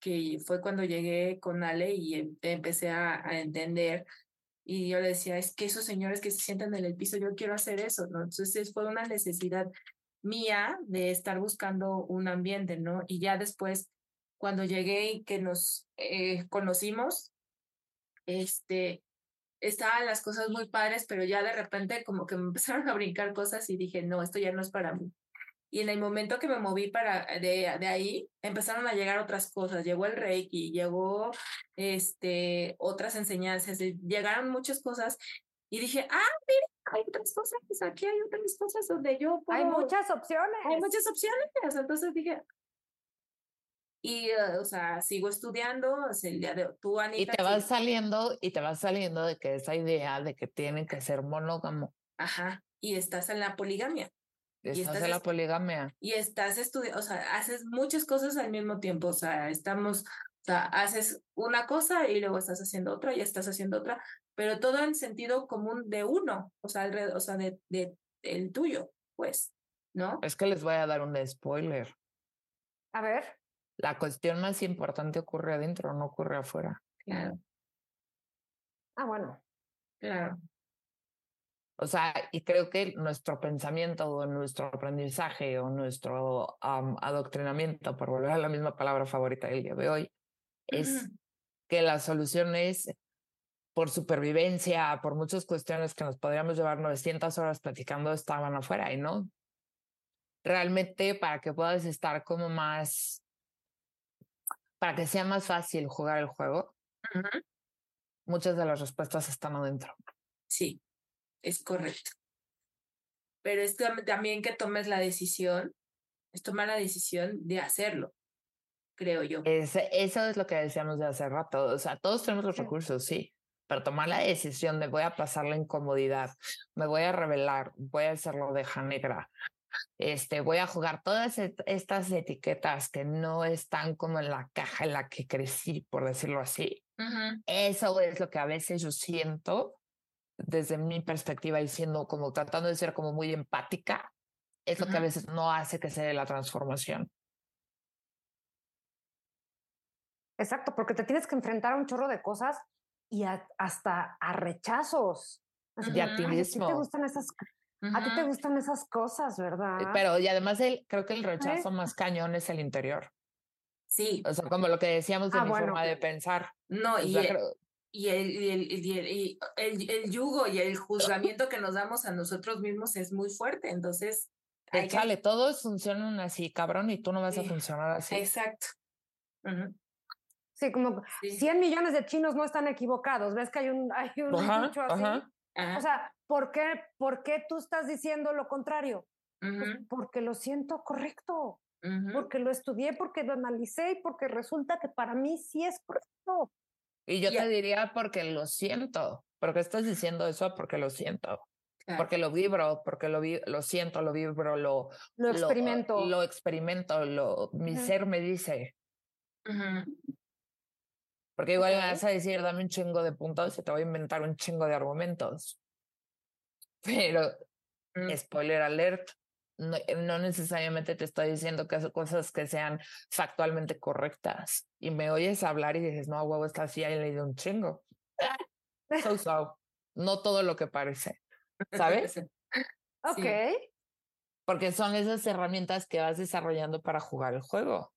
que fue cuando llegué con Ale y em, empecé a, a, entender. Y yo le decía, es que esos señores que se sientan en el piso, yo quiero hacer eso, ¿no? Entonces fue una necesidad mía de estar buscando un ambiente, ¿no? Y ya después, cuando llegué y que nos eh, conocimos, este, estaban las cosas muy padres, pero ya de repente como que me [LAUGHS] empezaron a brincar cosas y dije, no, esto ya no es para mí. Y en el momento que me moví para de, de ahí, empezaron a llegar otras cosas. Llegó el Reiki, llegó este, otras enseñanzas, llegaron muchas cosas y dije, ah, mira, hay otras cosas, aquí hay otras cosas donde yo puedo... Hay muchas opciones. Hay muchas opciones. Entonces dije, y, eh, o sea, sigo estudiando, sea, el día de tú, Anita. Y te vas saliendo, y te vas saliendo de que esa idea de que tienen que ser monógamo. Ajá, y estás en la poligamia. Estás, y estás en la poligamia. Y estás estudiando, o sea, haces muchas cosas al mismo tiempo, o sea, estamos, o sea, haces una cosa y luego estás haciendo otra y estás haciendo otra, pero todo en sentido común de uno, o sea, alrededor, o sea, de, de el tuyo, pues, ¿no? Es que les voy a dar un spoiler. A ver la cuestión más importante ocurre adentro, no ocurre afuera. Claro. Ah, bueno. Claro. O sea, y creo que nuestro pensamiento o nuestro aprendizaje o nuestro adoctrinamiento, por volver a la misma palabra favorita del día de hoy, es que la solución es por supervivencia, por muchas cuestiones que nos podríamos llevar 900 horas platicando, estaban afuera y no. Realmente para que puedas estar como más para que sea más fácil jugar el juego, muchas de las respuestas están adentro. Sí, es correcto. Pero es también que tomes la decisión, es tomar la decisión de hacerlo, creo yo. eso es lo que decíamos de hace rato. O sea, todos tenemos los recursos, sí, pero tomar la decisión de voy a pasar la incomodidad, me voy a revelar, voy a hacerlo de negra, este, voy a jugar todas estas etiquetas que no están como en la caja en la que crecí, por decirlo así. Eso es lo que a veces yo siento desde mi perspectiva y siendo como tratando de ser como muy empática, es lo que a veces no hace que se dé la transformación. Exacto, porque te tienes que enfrentar a un chorro de cosas y hasta a rechazos. De a ti mismo. te gustan esas a ti te gustan esas cosas, eh, ¿verdad? Pero y además el, creo que el rechazo más cañón es el interior. Sí. O sea, como lo que decíamos de ah, mi forma de pensar. No, y, el, y, el, y, el, y, el, el, yugo y el juzgamiento que nos damos a nosotros mismos es muy fuerte. Entonces. Échale, que... todos funcionan así, cabrón, y tú no vas a funcionar así. Exacto. Sí, como 100 millones de chinos no están equivocados. ¿Ves que hay un, hay un así? O sea, ¿por qué, ¿por qué tú estás diciendo lo contrario? Pues porque lo siento correcto, porque lo estudié, porque lo analicé y porque resulta que para mí sí es correcto. Y yo te diría porque lo siento, porque estás diciendo eso porque lo siento. Porque lo vibro, porque lo, vi, lo siento, lo vibro, lo, lo experimento. Lo, experimento, lo, mi ser me dice. Porque igual me vas a decir, dame un chingo de puntos y te voy a inventar un chingo de argumentos. Pero, Mm. spoiler alert, no, eh, no necesariamente te estoy diciendo que son cosas que sean factualmente correctas. Y me oyes hablar y dices, no, huevo, esta sí he leído un chingo. So, so. No todo lo que parece, ¿sabes? [LAUGHS] Ok. Porque son esas herramientas que vas desarrollando para jugar el juego.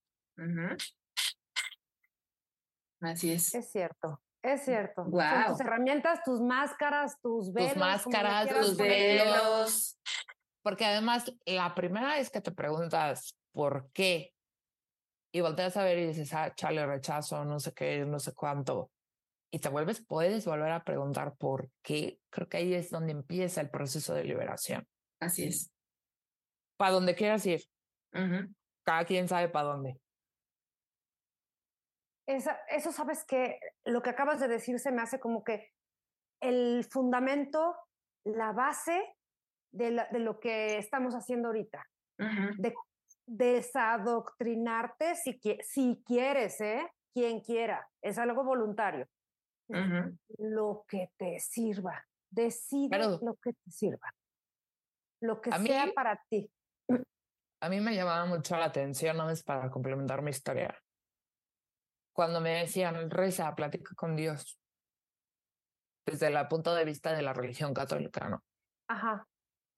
Así es. Es cierto. Es cierto. Son Guau. tus herramientas, tus máscaras, tus velos. le máscaras, tus velos. Porque además, la primera vez que te preguntas por qué y volteas a ver y dices, ah, chale, rechazo, no sé qué, no sé cuánto, y te vuelves, puedes volver a preguntar por qué, creo que ahí es donde empieza el proceso de liberación. Así es. Para donde quieras ir, Ujú. cada quien sabe para dónde. Esa- eso sabes que lo que acabas de decir se me hace como que el fundamento, la base de, la- de lo que estamos haciendo ahorita. De desadoctrinarte si, si quieres, ¿eh? Quien quiera. Es algo voluntario. Lo que te sirva. Decide Claro. lo que te sirva. Lo que A mí- sea para ti. A mí me llamaba mucho la atención, no es para complementar mi historia. Cuando me decían, reza, platica con Dios. Desde el punto de vista de la religión católica, ¿no? Ajá.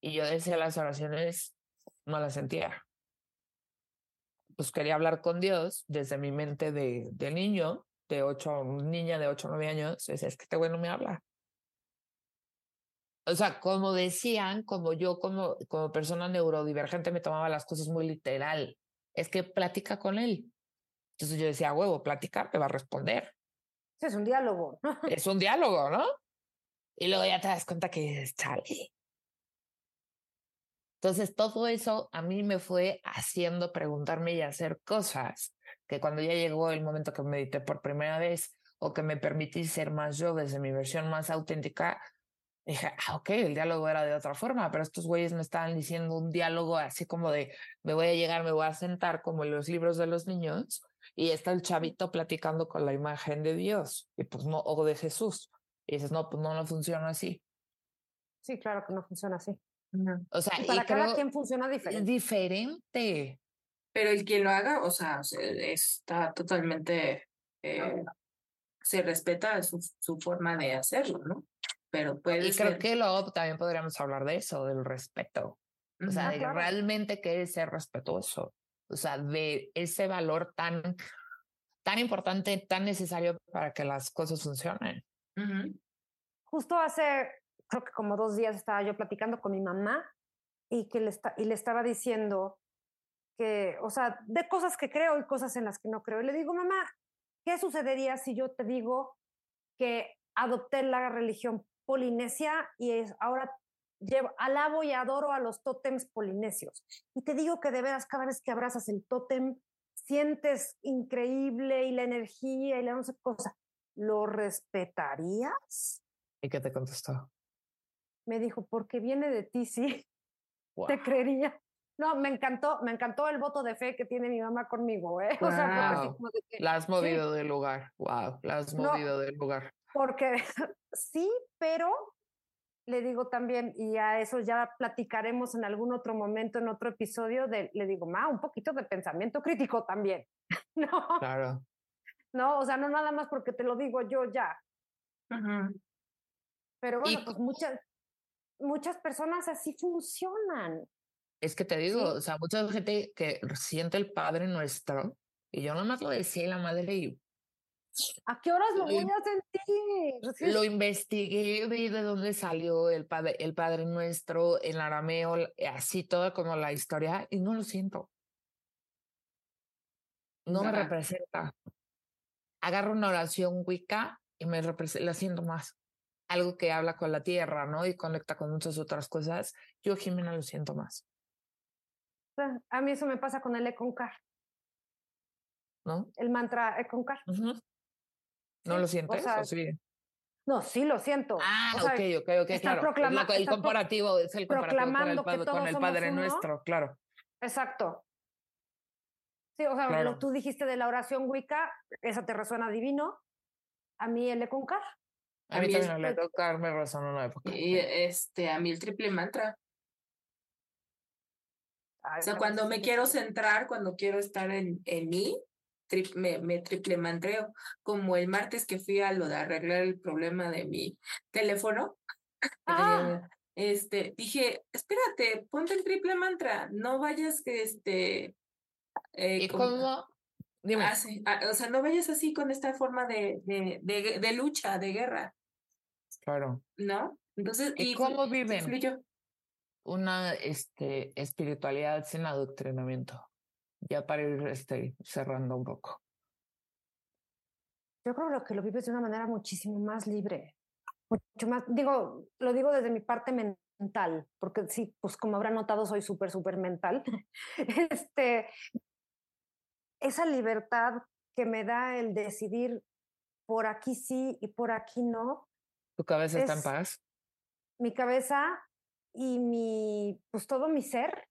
Y yo decía las oraciones, no las sentía. Pues quería hablar con Dios desde mi mente de, de niño, de ocho, niña de ocho, nueve años. Decía, es que este güey no me habla. O sea, como decían, como yo, como, como persona neurodivergente, me tomaba las cosas muy literal. Es que platica con él. Entonces yo decía, huevo, platicar, te va a responder. Es un diálogo. Es un diálogo, ¿no? Y luego ya te das cuenta que dices, chale. Entonces, todo eso a mí me fue haciendo preguntarme y hacer cosas que cuando ya llegó el momento que medité por primera vez o que me permití ser más yo desde mi versión más auténtica, dije, ah, ok, el diálogo era de otra forma, pero estos güeyes me estaban diciendo un diálogo así como de, me voy a llegar, me voy a sentar como en los libros de los niños y está el chavito platicando con la imagen de Dios y pues no, o de Jesús. Y dices, no, pues no, no funciona así. Sí, claro que no funciona así. Ujú. O sea, Y y para cada quien funciona diferente. diferente. Pero el quien lo haga, o sea, se- está totalmente, eh, se respeta su, su forma de hacerlo, ¿no? Pero puede Y creo ser. que luego también podríamos hablar de eso, del respeto. O sea, Ah, de claro. realmente qué es ser respetuoso. O sea, de ese valor tan, tan importante, tan necesario para que las cosas funcionen. Ujú. Justo hace, creo que como dos días estaba yo platicando con mi mamá y que le, esta- y le estaba diciendo que, o sea, de cosas que creo y cosas en las que no creo. Y le digo, mamá, ¿qué sucedería si yo te digo que adopté la religión polinesia y es, ahora llevo, alabo y adoro a los tótems polinesios? Y te digo que de veras cada vez que abrazas el tótem sientes increíble y la energía y la no sé qué cosa. ¿Lo respetarías? ¿Y qué te contestó? Me dijo, porque viene de ti, sí, [LAUGHS] te creería. No, me encantó, me encantó el voto de fe que tiene mi mamá conmigo, ¿eh? [LAUGHS] O sea, porque, así Guau. como de que- La has movido del lugar. Wow, la has No. movido del lugar. Porque [LAUGHS] sí, pero le digo también, y a eso ya platicaremos en algún otro momento, en otro episodio, de, le digo, ma, un poquito de pensamiento crítico también. [LAUGHS] No, Claro. no, o sea, no nada más porque te lo digo yo ya, pero Y bueno, pues muchas, muchas personas así funcionan. Es que te digo, Sí. o sea, mucha gente que siente el Padre Nuestro, y yo nomás lo decía y la madre, y ¿A qué horas lo voy a sentir? Lo investigué, vi de dónde salió el Padre, el Padre Nuestro en arameo, l- así toda como la historia, y no lo siento. No me Ajá. representa. Agarro una oración Wicca y me la siento más. Algo que habla con la tierra, ¿no? Y conecta con muchas otras cosas. Yo, Jimena, lo siento más, A mí eso me pasa con el Econcar, ¿no? el mantra Econcar. Ujú. ¿No lo o sientes? sea, ¿O sí? No, sí lo siento. Ah, o sea, ok, ok, ok, claro. Es proclama- lo que- el comparativo es el comparativo con el, proclamando Padre- con el somos Padre uno. Nuestro, claro. Exacto. Sí, o sea, Claro. lo tú dijiste de la oración Wicca, esa te resuena divino. A mí el Econcar. A, mí, también el Econcar me resonó una época. Y este, a mí el triple mantra. o sea, cuando me quiero centrar, cuando quiero estar en, en mí, me, me, triple mantreo. Como el martes que fui a lo de arreglar el problema de mi teléfono. Ah. este, dije, espérate, ponte el triple mantra, no vayas que este. Eh, ¿Y cómo? Dime. Ah, o sea, no vayas así con esta forma de, de, de, lucha, de guerra. Claro. ¿No? Entonces, ¿y, cómo viven? Una este, espiritualidad sin adoctrinamiento ya para ir este, cerrando un poco. Yo creo que lo vives de una manera muchísimo más libre, mucho más, digo, lo digo desde mi parte mental, porque sí, pues como habrán notado, soy súper, súper mental. [LAUGHS] este, esa libertad que me da el decidir por aquí sí y por aquí no. ¿Tu cabeza está en paz? Mi cabeza y mi, pues todo mi ser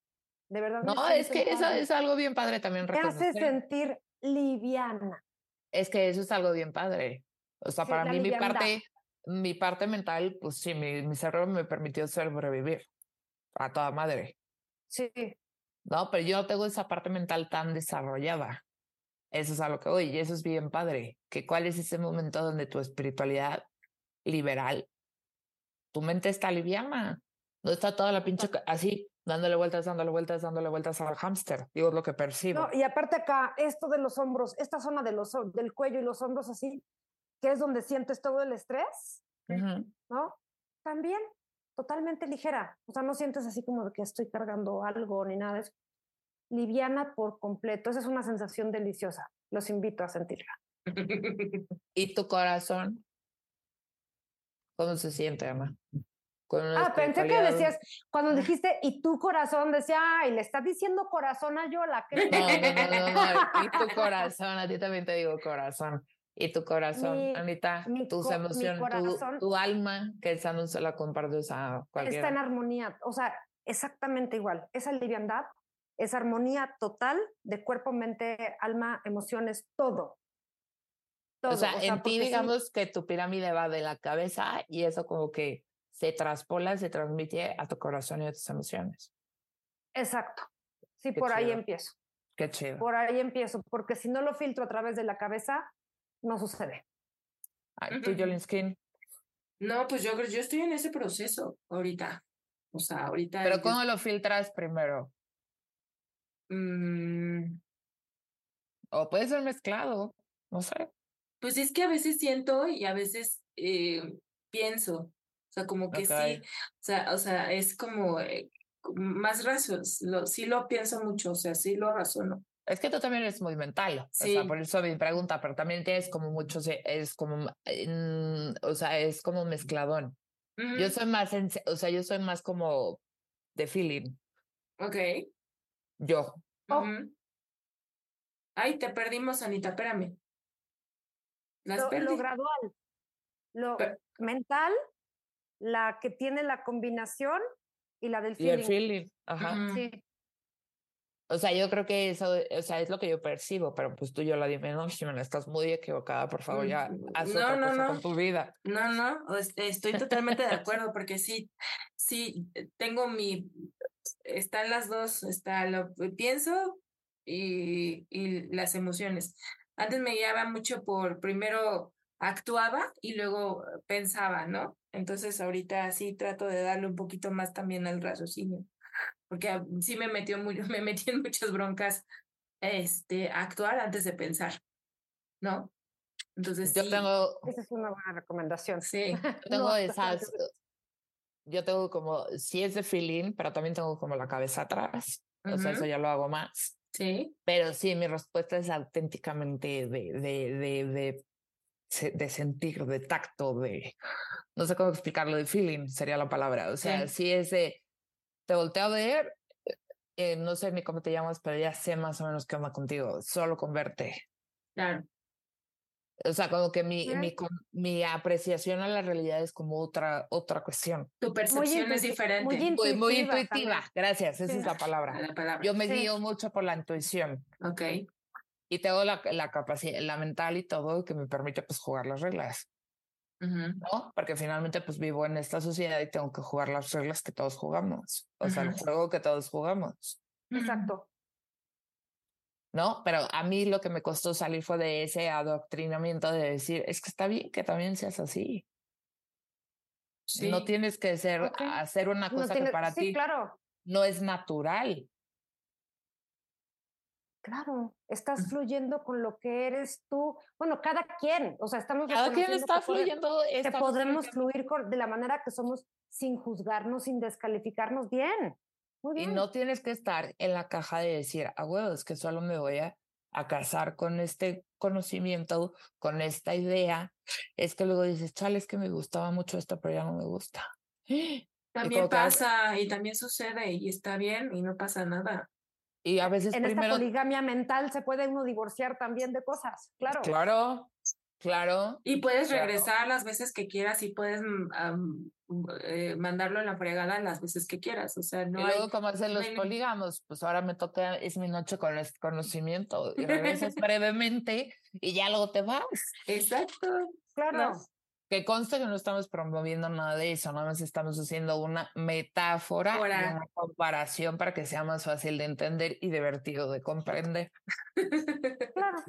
de verdad. No, es que eso es algo bien padre también. Me hace sentir liviana. Es que eso es algo bien padre. O sea, para mí mi parte, mi parte mental, pues sí, mi, mi cerebro me permitió sobrevivir a toda madre. Sí. No, pero yo no tengo esa parte mental tan desarrollada. Eso es a lo que voy y eso es bien padre. Que cuál es ese momento donde tu espiritualidad liberal, tu mente está liviana, no está toda la pinche así dándole vueltas, dándole vueltas, dándole vueltas al hámster. Digo, es lo que percibo. No, y aparte acá, esto de los hombros, esta zona de los, del cuello y los hombros así, que es donde sientes todo el estrés, ¿no? También totalmente ligera. O sea, no sientes así como de que estoy cargando algo ni nada eso. Liviana por completo. Esa es una sensación deliciosa. Los invito a sentirla. [LAUGHS] ¿Y tu corazón? ¿Cómo se siente, Ana? Ah, pensé que decías, cuando dijiste, y tu corazón, decía, ay, le estás diciendo corazón a Yola. No, no, no, no, y tu [LAUGHS] corazón, a ti también te digo corazón. Y tu corazón, Anita, tus emociones, tu, alma, que esa no se la compartes a cualquiera. Está en armonía, o sea, exactamente igual. Esa liviandad es armonía total de cuerpo, mente, alma, emociones, todo. todo. O sea, en ti, digamos que tu pirámide va de la cabeza y eso como que se traspola, se transmite a tu corazón y a tus emociones. Exacto. Sí, por ahí empiezo. Qué chido. Por ahí empiezo, porque si no lo filtro a través de la cabeza, no sucede. ¿Tú, Skin? No, pues yo, yo estoy en ese proceso ahorita. O sea, ahorita. ¿Pero cómo lo filtras primero? Mm. O puede ser mezclado, no sé. Pues es que a veces siento y a veces eh, pienso sea, como que sí, o sea, o sea, es como eh, más razón, lo, sí lo pienso mucho, o sea, sí lo razono. Es que tú también eres muy mental, sí. o sea, por eso mi pregunta, pero también tienes como mucho, es como, o sea, es como mezcladón. Yo soy más, o sea, yo soy más como de feeling. Ok. Yo. Oh. Ay, te perdimos, Anita, espérame. Las lo, lo, gradual, lo mental la que tiene la combinación y la del feeling. Y el feeling, ajá. Sí. O sea, yo creo que eso, o sea, es lo que yo percibo, pero pues tú yo la dime, no, Jimena, estás muy equivocada, por favor, ya mm, haz no, otra cosa con tu vida. No, no, estoy totalmente de acuerdo, porque sí, sí, tengo mi, están las dos, está lo pienso y, y las emociones. Antes me guiaba mucho por, primero actuaba y luego pensaba, ¿no? Entonces ahorita sí trato de darle un poquito más también al raciocinio, porque sí me metió muy, [LAUGHS] me metí en muchas broncas este actuar antes de pensar, ¿no? Entonces yo tengo esa es una buena recomendación. Sí, [LAUGHS] tengo esas yo tengo como sí es de feeling, pero también tengo como la cabeza atrás. O sea, eso ya lo hago más. Sí. Pero sí, mi respuesta es auténticamente de, de, de, de de sentir, de tacto, de, no sé cómo explicarlo, de feeling sería la palabra. O sea, si es de, te volteo a ver, eh, no sé ni cómo te llamas, pero ya sé más o menos qué onda contigo, solo con verte. Claro. O sea, como que mi, mi, mi apreciación a la realidad es como otra, otra cuestión. Tu percepción es diferente. Muy intuitiva. Muy, intuitiva. Gracias, esa es la palabra. la palabra. Yo me guío mucho por la intuición. Ok. Y tengo la, la capacidad, la mental y todo que me permite pues jugar las reglas, ¿no? Porque finalmente pues vivo en esta sociedad y tengo que jugar las reglas que todos jugamos, o sea, el juego que todos jugamos. Exacto. ¿No? Pero a mí lo que me costó salir fue de ese adoctrinamiento de decir, es que está bien que también seas así. No tienes que ser, hacer una cosa que para sí, ti claro. no es natural. Claro, estás fluyendo con lo que eres tú. Bueno, cada quien, o sea, estamos. Cada quien está fluyendo. Que podremos fluir de la manera que somos sin juzgarnos, sin descalificarnos bien. Muy bien. Y no tienes que estar en la caja de decir, ah, huevo, es que solo me voy a, a casar con este conocimiento, con esta idea. Es que luego dices, chale, es que me gustaba mucho esto, pero ya no me gusta. [GASPS] También pasa y también sucede y está bien y no pasa nada. Y a veces en primero... esta poligamia mental se puede uno divorciar también de cosas, claro. Claro, claro. Y puedes regresar las veces que quieras y puedes um, eh, mandarlo en la fregada las veces que quieras. O sea, no y luego, como hacen los polígamos, pues ahora me toca, es mi noche con este conocimiento y regresas [LAUGHS] brevemente y ya luego te vas. Exacto. Claro. Que conste que no estamos promoviendo nada de eso, nada más estamos haciendo una metáfora, una comparación para que sea más fácil de entender y divertido de comprender. Claro.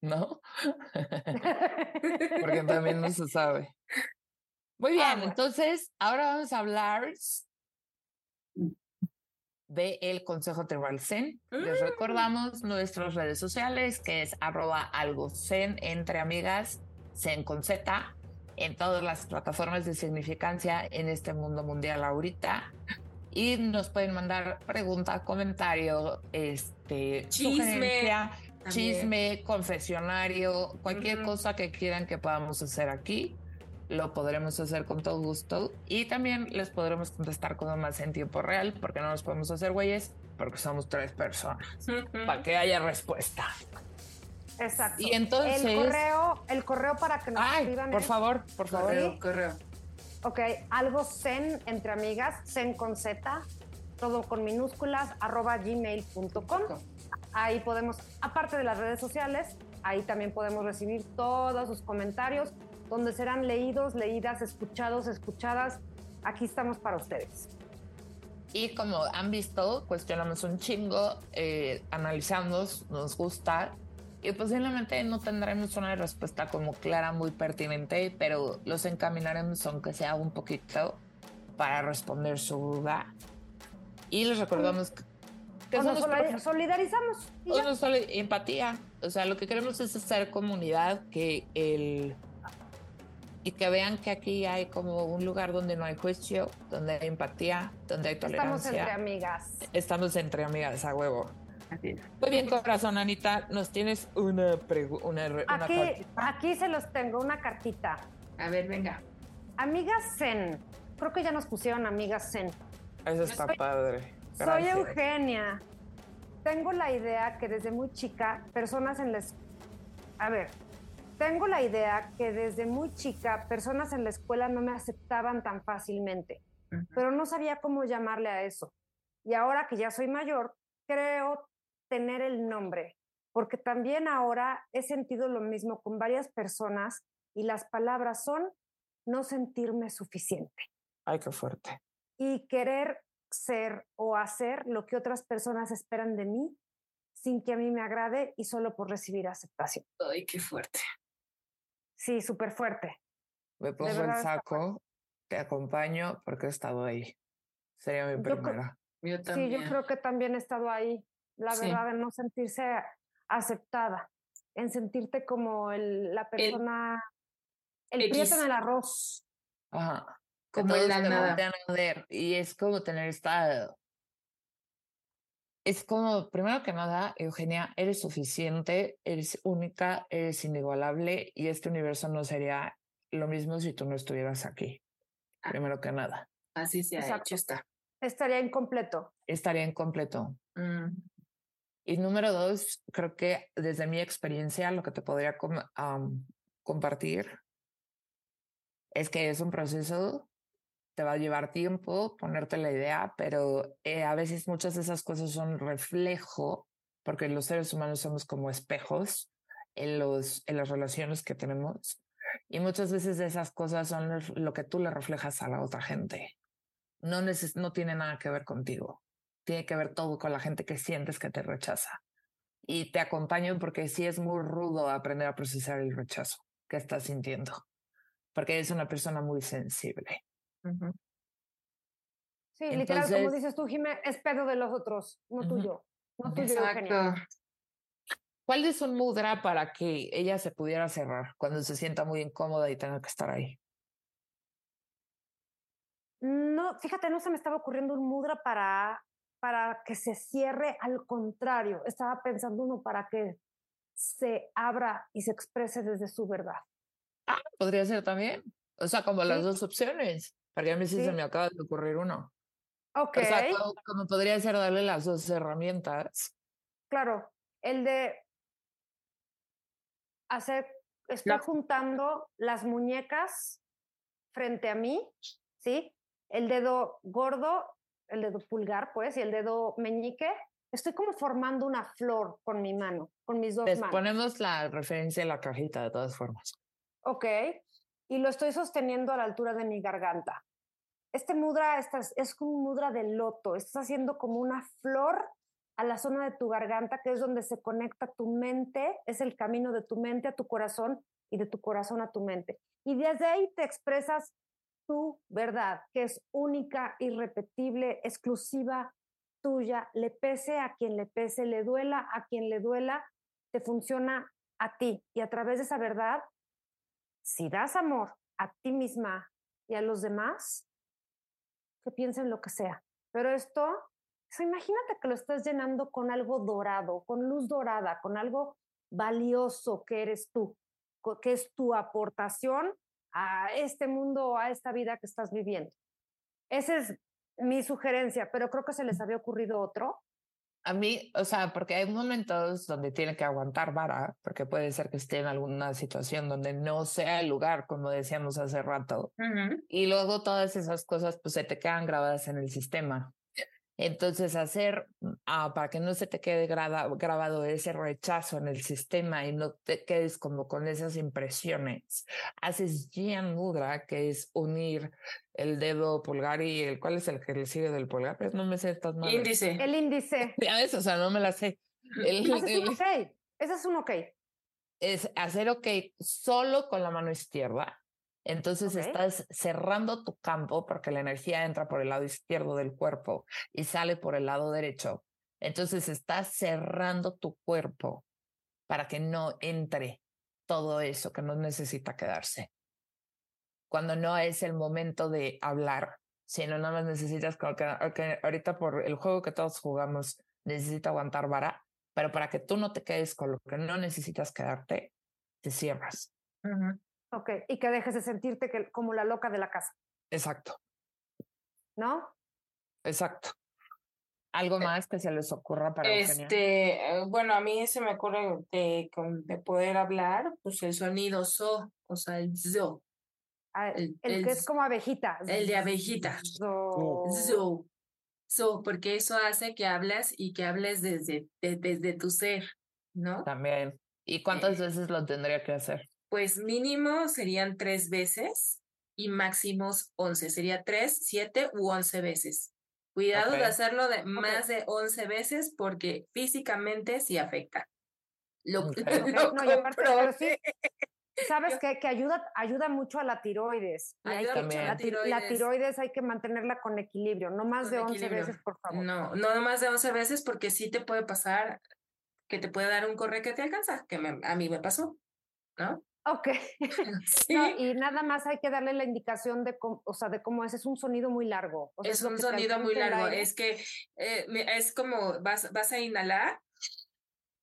¿No? [LAUGHS] Porque [LAUGHS] también no se sabe. Muy bien, entonces ahora vamos a hablar de el Consejo Tribal Zen. Les mm. recordamos nuestras redes sociales, que es arroba algo zen entre amigas, zen con Z, en todas las plataformas de significancia en este mundo mundial ahorita. Y nos pueden mandar pregunta, comentario, este, chisme, chisme, confesionario, cualquier cosa que quieran que podamos hacer aquí lo podremos hacer con todo gusto y también les podremos contestar con más en tiempo real porque no nos podemos hacer güeyes porque somos tres personas para que haya respuesta. Exacto. Y entonces el correo, el correo para que nos escriban. Por favor, por favor. Correo, correo. Ok, algo zen entre amigas, zen con Z, todo con minúsculas, arroba gmail.com. Ahí podemos, aparte de las redes sociales, ahí también podemos recibir todos sus comentarios, donde serán leídos, leídas, escuchados, escuchadas. Aquí estamos para ustedes. Y como han visto, cuestionamos un chingo, eh, analizamos, nos gusta y posiblemente no tendremos una respuesta como clara, muy pertinente, pero los encaminaremos aunque sea un poquito para responder su duda. Y les recordamos que, que nos solidarizamos. Y empatía. O sea, lo que queremos es hacer comunidad, que el y que vean que aquí hay como un lugar donde no hay juicio, donde hay empatía, donde hay tolerancia. Estamos entre amigas. Estamos entre amigas, a huevo. Muy bien, corazón, Anita, nos tienes una pregunta. Una, aquí, aquí se los tengo, una cartita. A ver, venga. Amigas Zen. Creo que ya nos pusieron amigas Zen. Eso está padre. Soy Eugenia. Tengo la idea que desde muy chica, personas en les... A ver, tengo la idea que desde muy chica personas en la escuela no me aceptaban tan fácilmente, pero no sabía cómo llamarle a eso. Y ahora que ya soy mayor, creo tener el nombre, porque también ahora he sentido lo mismo con varias personas y las palabras son no sentirme suficiente. Ay, qué fuerte. Y querer ser o hacer lo que otras personas esperan de mí sin que a mí me agrade y solo por recibir aceptación. Ay, qué fuerte. Sí, súper fuerte. Me pongo el saco, te acompaño porque he estado ahí. Sería mi primera. Yo también. Sí, yo creo que también he estado ahí. La verdad, de no sentirse aceptada, en sentirte como el, la persona, el, el prieto en el arroz. Ajá. Como el nada. Y es como tener estado es como, primero que nada, Eugenia, eres suficiente, eres única, eres inigualable y este universo no sería lo mismo si tú no estuvieras aquí. Ah. Primero que nada. Así se ha hecho está. Estaría incompleto. Estaría incompleto. Mm. Y número dos, creo que desde mi experiencia lo que te podría compartir es que es un proceso te va a llevar tiempo ponerte la idea, pero eh, a veces muchas de esas cosas son reflejo porque los seres humanos somos como espejos en, los, en las relaciones que tenemos. Y muchas veces esas cosas son lo que tú le reflejas a la otra gente. No, no tiene nada que ver contigo. Tiene que ver todo con la gente que sientes que te rechaza. Y te acompaño porque sí es muy rudo aprender a procesar el rechazo que estás sintiendo, porque es una persona muy sensible. Sí, literal, como dices tú, Jimé, es pedo de los otros, no tuyo. No tuyo, Exacto. ¿Cuál es un mudra para que ella se pudiera cerrar cuando se sienta muy incómoda y tenga que estar ahí? No, fíjate, no se me estaba ocurriendo un mudra para, para que se cierre, al contrario, estaba pensando uno para que se abra y se exprese desde su verdad. Ah, podría ser también. O sea, como las dos opciones. Porque a mí sí, se me acaba de ocurrir uno. Ok. O sea, como, podría ser darle las dos herramientas. Claro, el de hacer, estoy juntando las muñecas frente a mí, ¿sí? El dedo gordo, el dedo pulgar, pues, y el dedo meñique. Estoy como formando una flor con mi mano, con mis dos Les manos. Ponemos la referencia en la cajita de todas formas. Ok. Y lo estoy sosteniendo a la altura de mi garganta. Este mudra es como un mudra de loto. Estás haciendo como una flor a la zona de tu garganta, que es donde se conecta tu mente, es el camino de tu mente a tu corazón y de tu corazón a tu mente. Y desde ahí te expresas tu verdad, que es única, irrepetible, exclusiva, tuya, le pese a quien le pese, le duela a quien le duela, te funciona a ti. Y a través de esa verdad, si das amor a ti misma y a los demás, que piensen lo que sea. Pero esto imagínate que lo estás llenando con algo dorado, con luz dorada, con algo valioso que eres tú, que es tu aportación a este mundo, a esta vida que estás viviendo. Esa es mi sugerencia, pero creo que se les había ocurrido otro. A mí, o sea, porque hay momentos donde tiene que aguantar vara, porque puede ser que esté en alguna situación donde no sea el lugar, como decíamos hace rato, y luego todas esas cosas pues se te quedan grabadas en el sistema. Entonces, hacer ah, para que no se te quede grabado ese rechazo en el sistema y no te quedes como con esas impresiones, haces Jian Mudra, que es unir el dedo pulgar y el, ¿cuál es el que le sigue del pulgar? Pues no me sé estas manos. Índice. El índice. [LAUGHS] Ya ves, o sea, no me la sé. El, Ese es un ok. Ese es un ok. Es hacer ok solo con la mano izquierda entonces estás cerrando tu campo porque la energía entra por el lado izquierdo del cuerpo y sale por el lado derecho. Entonces estás cerrando tu cuerpo para que no entre todo eso que no necesita quedarse. Cuando no es el momento de hablar, sino nada más necesitas que, ahorita por el juego que todos jugamos necesita aguantar vara, pero para que tú no te quedes con lo que no necesitas quedarte, te cierras. Ok, y que dejes de sentirte que, como la loca de la casa. Exacto. ¿No? Exacto. ¿Algo eh, más que se les ocurra para Este, eh, bueno, a mí se me ocurre de, de, poder hablar, pues el sonido so, o sea, el zo. Ah, el, que es como abejita. El de abejita. Zo. Zo. So, porque eso hace que hablas y que hables desde, desde tu ser, ¿no? También. ¿Y cuántas eh, veces lo tendría que hacer? Pues mínimo serían tres veces y máximos once. Sería tres, siete u once veces. Cuidado de hacerlo de más de once veces porque físicamente sí afecta. Lo, [LAUGHS] Sabes qué? que ayuda, ayuda mucho a la tiroides. Ayuda mucho a la tiroides. La tiroides hay que mantenerla con equilibrio, no más de once veces, por favor. No, no más de once veces porque sí te puede pasar que te puede dar un corre que te alcanza, que a mí me pasó, ¿no? Ok. [LAUGHS] y nada más hay que darle la indicación de cómo, o sea, de cómo es. Es un sonido muy largo. es, un sonido muy largo. Es que eh, es como vas, vas a inhalar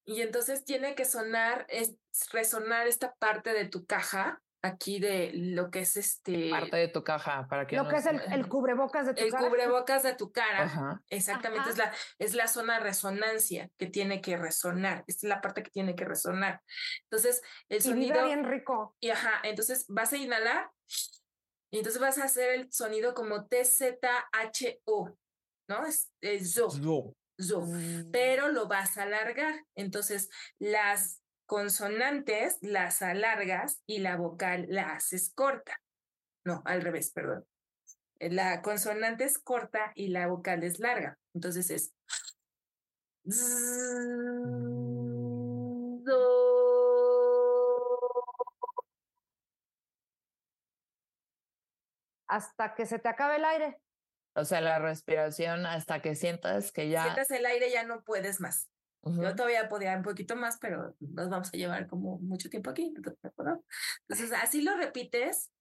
y entonces tiene que sonar, es resonar esta parte de tu caja aquí de lo que es este parte de tu caja para que lo que es el, el, [LAUGHS] cubrebocas de tu cara. el cubrebocas de tu cara. Exactamente es la es la zona de resonancia que tiene que resonar es la parte que tiene que resonar. Entonces el sonido bien rico. y ajá entonces vas a inhalar y entonces vas a hacer el sonido como T Z H O no es, es zo. zo, Mm. pero lo vas a alargar. Entonces, las consonantes las alargas y la vocal la haces corta. No, al revés, perdón. La consonante es corta y la vocal es larga. Entonces es. Hasta que se te acabe el aire. O sea, la respiración hasta que sientas que ya. Sientas el aire, ya no puedes más. Ujú. Yo todavía podía un poquito más, pero nos vamos a llevar como mucho tiempo aquí. ¿no? Entonces, así lo repites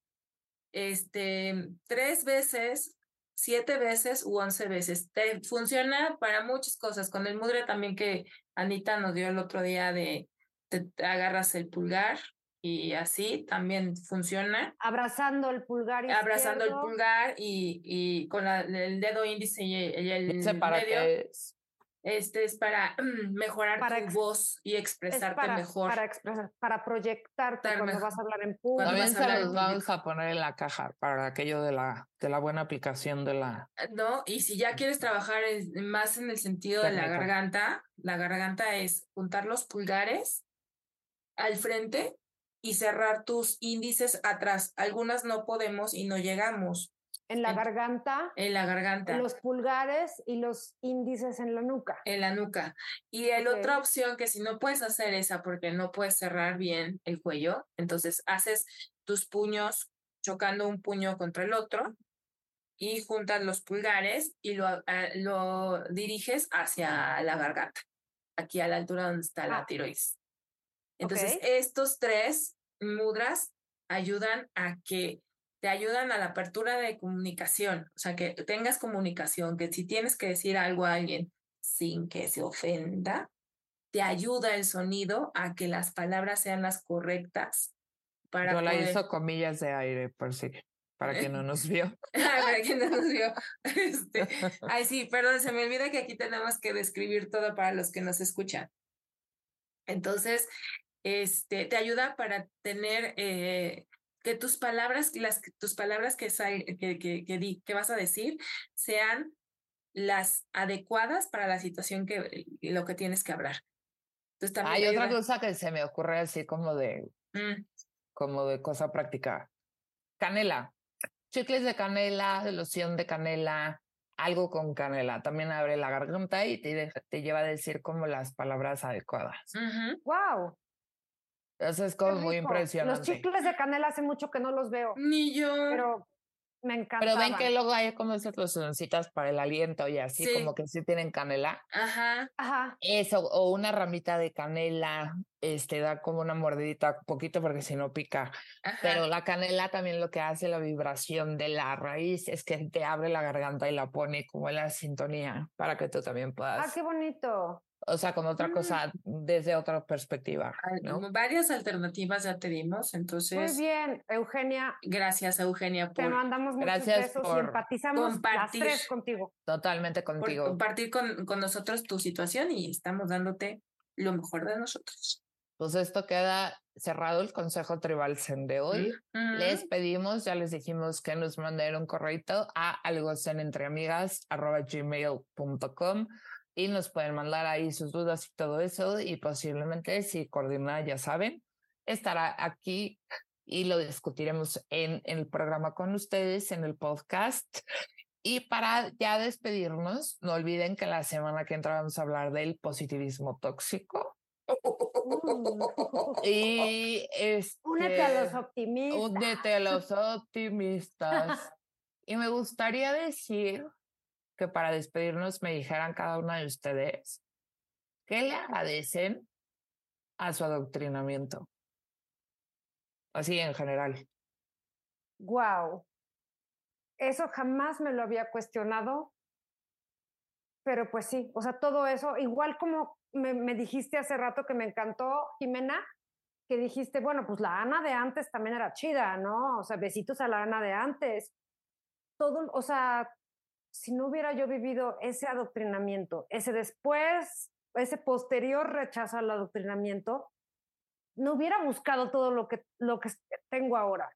este, tres veces, siete veces u once veces. Te funciona para muchas cosas. Con el mudre también que Anita nos dio el otro día de te, agarras el pulgar y así también funciona. Abrazando el pulgar Abrazando el izquierdo. pulgar y, y con la- el dedo índice y el, y el medio. qué es. Este es para mm, mejorar Para tu voz y Es expresarte para, mejor. para expresar, para proyectarte Estar cuando mejor. vas a hablar en público. También vas a se hablar en los vamos a poner en la caja para aquello de la, de la buena aplicación de la. ¿no? Y si ya quieres trabajar en- más en el sentido de la garganta, la garganta es juntar los pulgares al frente y cerrar tus índices atrás. Algunas no podemos y no llegamos En la en- garganta, en la garganta, los pulgares y los índices en la nuca. en la nuca. Y Ok. otra opción que si no puedes hacer esa porque no puedes cerrar bien el cuello, entonces haces tus puños chocando un puño contra el otro y juntas los pulgares y lo, a- lo diriges hacia la garganta, aquí a la altura donde está la Ah. tiroides. Entonces, estos tres mudras ayudan a que te ayudan a la apertura de comunicación, o sea, que tengas comunicación, que si tienes que decir algo a alguien sin que se ofenda, te ayuda el sonido a que las palabras sean las correctas para Yo la poder- hizo comillas de aire, por si, para que no nos vio. [LAUGHS] Para quien no nos vio. Este, ay, sí, perdón, se me olvida que aquí tenemos que describir todo para los que nos escuchan. Entonces, este, te ayuda para tener eh, que tus palabras, las tus palabras que, sal- que, que, que, di- que vas a decir sean las adecuadas para la situación que lo que tienes que hablar. Entonces también Hay otra ayuda- cosa que se me ocurre así como de, Mm, como de cosa práctica. Canela. Chicles de canela, loción de canela, algo con canela. También abre la garganta y te, te lleva a decir como las palabras adecuadas. ujú. ¡Wow! Eso es qué como muy rico. impresionante. Los chicles de canela hace mucho que no los veo, Ni yo. pero me Pero encantaban. ven que luego hay como esas locioncitas para el aliento y así Sí. como que sí tienen canela. Ajá. Ajá. Eso, o una ramita de canela, este da como una mordidita poquito porque si no pica. Ajá. Pero la canela también lo que hace la vibración de la raíz es que te abre la garganta y la pone como en la sintonía para que tú también Ah, puedas, qué bonito. O sea, como otra Mm. cosa desde otra perspectiva, ¿no? Varias alternativas ya te dimos, Muy entonces bien, Eugenia. gracias Eugenia Te por, mandamos muchos Gracias besos por y empatizamos compartir. las tres contigo. Totalmente por contigo. compartir con, con nosotros tu situación y estamos dándote lo mejor de nosotros. Pues esto queda cerrado el Consejo Tribal Zen de hoy. Ujú. Les pedimos, ya les dijimos que nos manden un correo a algocenentreamigas.gmail.com y nos pueden mandar ahí sus dudas y todo eso y posiblemente si coordina, ya saben, estará aquí y lo discutiremos en, en el programa con ustedes, en el podcast. Y para ya despedirnos, no olviden que la semana que entra vamos a hablar del positivismo tóxico. Y este, Únete a los optimistas. Únete a los optimistas. [LAUGHS] Y me gustaría decir que para despedirnos me dijeran cada una de ustedes qué le agradecen a su adoctrinamiento. Así en general. Wow. Eso jamás me lo había cuestionado. Pero pues sí, o sea, todo eso, igual como me, me dijiste hace rato que me encantó, Jimena, que dijiste, bueno, pues la Ana de antes también era chida, ¿no? O sea, besitos a la Ana de antes. Todo, o sea, si no hubiera yo vivido ese adoctrinamiento, ese después, ese posterior rechazo al adoctrinamiento, no hubiera buscado todo lo que, lo que tengo ahora.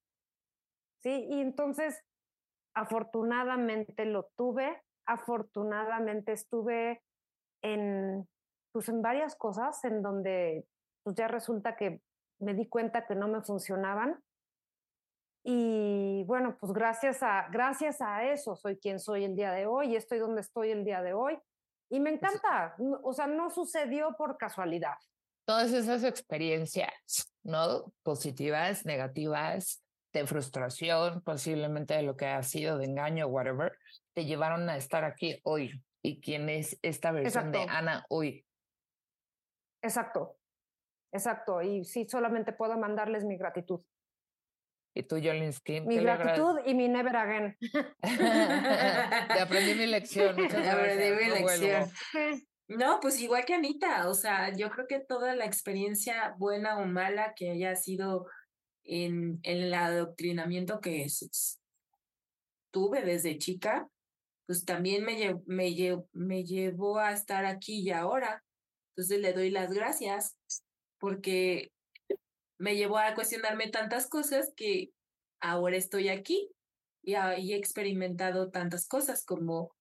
¿Sí? Y entonces, afortunadamente lo tuve, afortunadamente estuve en, pues en varias cosas en donde pues ya resulta que me di cuenta que no me funcionaban. Y bueno, pues gracias a, gracias a eso soy quien soy el día de hoy y estoy donde estoy el día de hoy. Y me encanta, o sea, no sucedió por casualidad. Todas esas experiencias, ¿no? Positivas, negativas, de frustración, posiblemente de lo que ha sido, de engaño, whatever, te llevaron a estar aquí hoy. ¿Y quién es esta versión de Ana hoy? Exacto, exacto. Y sí, solamente puedo mandarles mi gratitud. ¿Y tú, Jolinsky? Mi gratitud y mi never again. [LAUGHS] Te aprendí mi lección. [LAUGHS] Te aprendí mi lección. No, pues igual que Anita, o sea, yo creo que toda la experiencia buena o mala que haya sido en, el adoctrinamiento que tuve desde chica, pues también me, me, me llevó a estar aquí y ahora. Entonces le doy las gracias porque me llevó a cuestionarme tantas cosas que ahora estoy aquí y, he experimentado tantas cosas como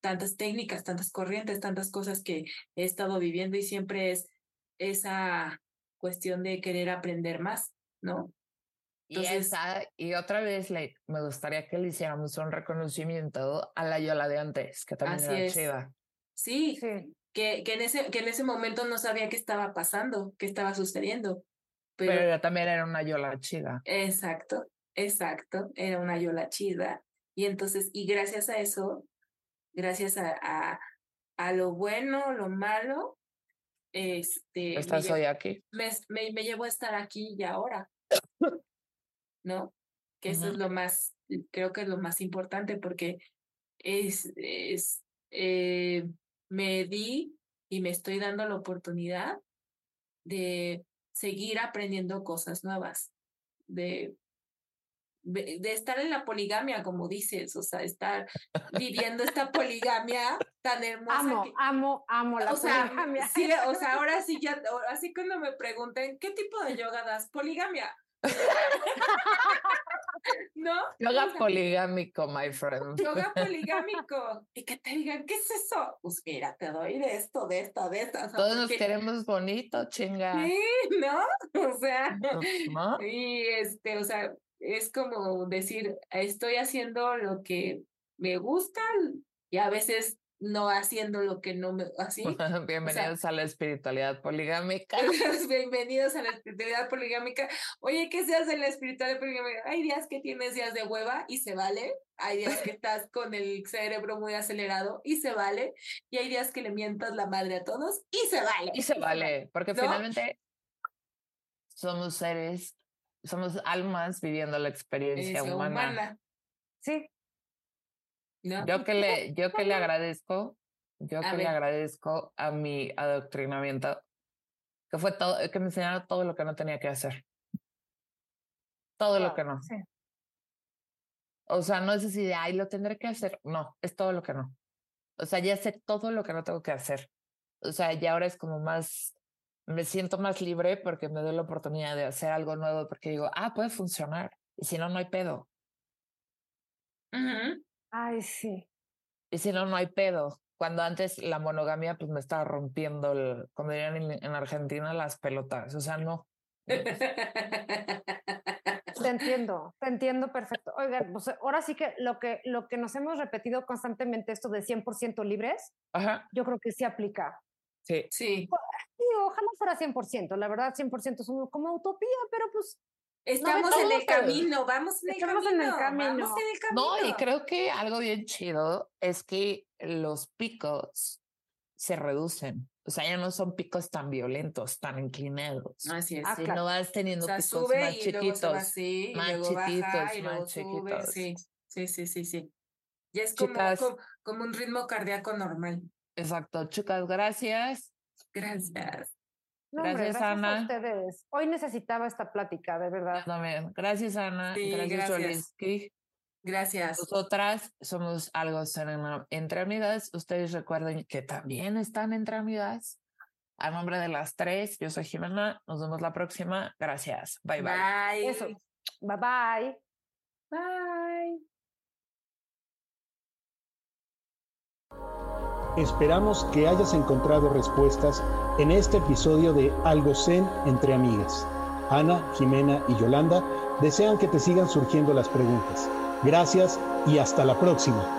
tantas técnicas, tantas corrientes, tantas cosas que he estado viviendo y siempre es esa cuestión de querer aprender más, ¿no? y, esa, y otra vez le, me gustaría que le hiciéramos un reconocimiento a la Yola de antes, que también era chiva. Sí, sí. Que, que, en ese, que en ese momento no sabía qué estaba pasando, qué estaba sucediendo. Pero, pero también era una Yola chida. Exacto, exacto, era una Yola chida. Y entonces, y gracias a eso, gracias a, a, a lo bueno, lo malo, este... Estás hoy aquí. Me, me, me llevó a estar aquí y ahora. ¿no? Que eso es lo más, creo que es lo más importante porque es, es eh, me di y me estoy dando la oportunidad de seguir aprendiendo cosas nuevas, de, de, estar en la poligamia, como dices, o sea, estar viviendo esta poligamia tan hermosa. Amo, amo, amo la poligamia. sí, [LAUGHS] o sea, ahora sí ya, así cuando me pregunten, ¿qué tipo de yoga das? Poligamia. [LAUGHS] ¿No? Yoga poligámico, my friend. Yoga [LAUGHS] poligámico. Y que te digan, ¿qué es eso? Pues mira, te doy de esto, de esto, de esto. Todos nos queremos bonito, chinga. Sí, ¿no? [LAUGHS] O sea, y [LAUGHS] este, o sea, es como decir, estoy haciendo lo que me gusta y a veces no haciendo lo que no me así. [LAUGHS] Bienvenidos a la espiritualidad poligámica. [LAUGHS] Bienvenidos a la espiritualidad poligámica. Oye, ¿qué se hace en la espiritualidad poligámica? Hay días que tienes días de hueva y se vale. Hay días que estás con el cerebro muy acelerado y se vale. Y hay días que le mientas la madre a todos y se vale. Y se vale, porque finalmente somos seres, somos almas viviendo la experiencia humana. Sí, yo que le, yo que le agradezco, yo que le agradezco a mi adoctrinamiento, que fue todo, que me enseñaron todo lo que no tenía que hacer. Todo lo que no. O sea, no es así de, ay, lo tendré que hacer. No, es todo lo que no. O sea, ya sé todo lo que no tengo que hacer. O sea, ya ahora es como más, me siento más libre porque me doy la oportunidad de hacer algo nuevo porque digo, ah, puede funcionar. Y si no, no hay pedo. Ay, sí. Y si no, no hay pedo. Cuando antes la monogamia pues me estaba rompiendo, el, como dirían en, Argentina, las pelotas. O sea, no. [LAUGHS] Te entiendo, te entiendo perfecto. Oigan, pues ahora sí que lo que, lo que nos hemos repetido constantemente, esto de 100% libres, Ajá. yo creo que sí aplica. Sí. Sí. ojalá fuera 100%, la verdad 100% es como utopía, pero pues Estamos en el camino, vamos en el camino, en el camino. Vamos en el camino. No, y creo que algo bien chido es que los picos se reducen. O sea, ya no son picos tan violentos, tan inclinados. Así es. Ah, no vas teniendo picos más chiquitos. más chiquitos, más chiquitos. Sí, sí, sí, sí, sí. Ya es como, como, un ritmo cardíaco normal. Exacto. Chicas, gracias. Gracias gracias, Ana. A ustedes. Hoy necesitaba esta plática, de verdad. también. Gracias, Ana. gracias, gracias. Gracias. Nosotras somos algo entre amigas. Ustedes recuerden que también están entre amigas. A nombre de las tres, yo soy Jimena. Nos vemos la próxima. Gracias. Bye, bye. Bye. Eso. Bye, bye. Bye. Esperamos que hayas encontrado respuestas en este episodio de Algo Zen entre amigas. Ana, Jimena y Yolanda desean que te sigan surgiendo las preguntas. Gracias y hasta la próxima.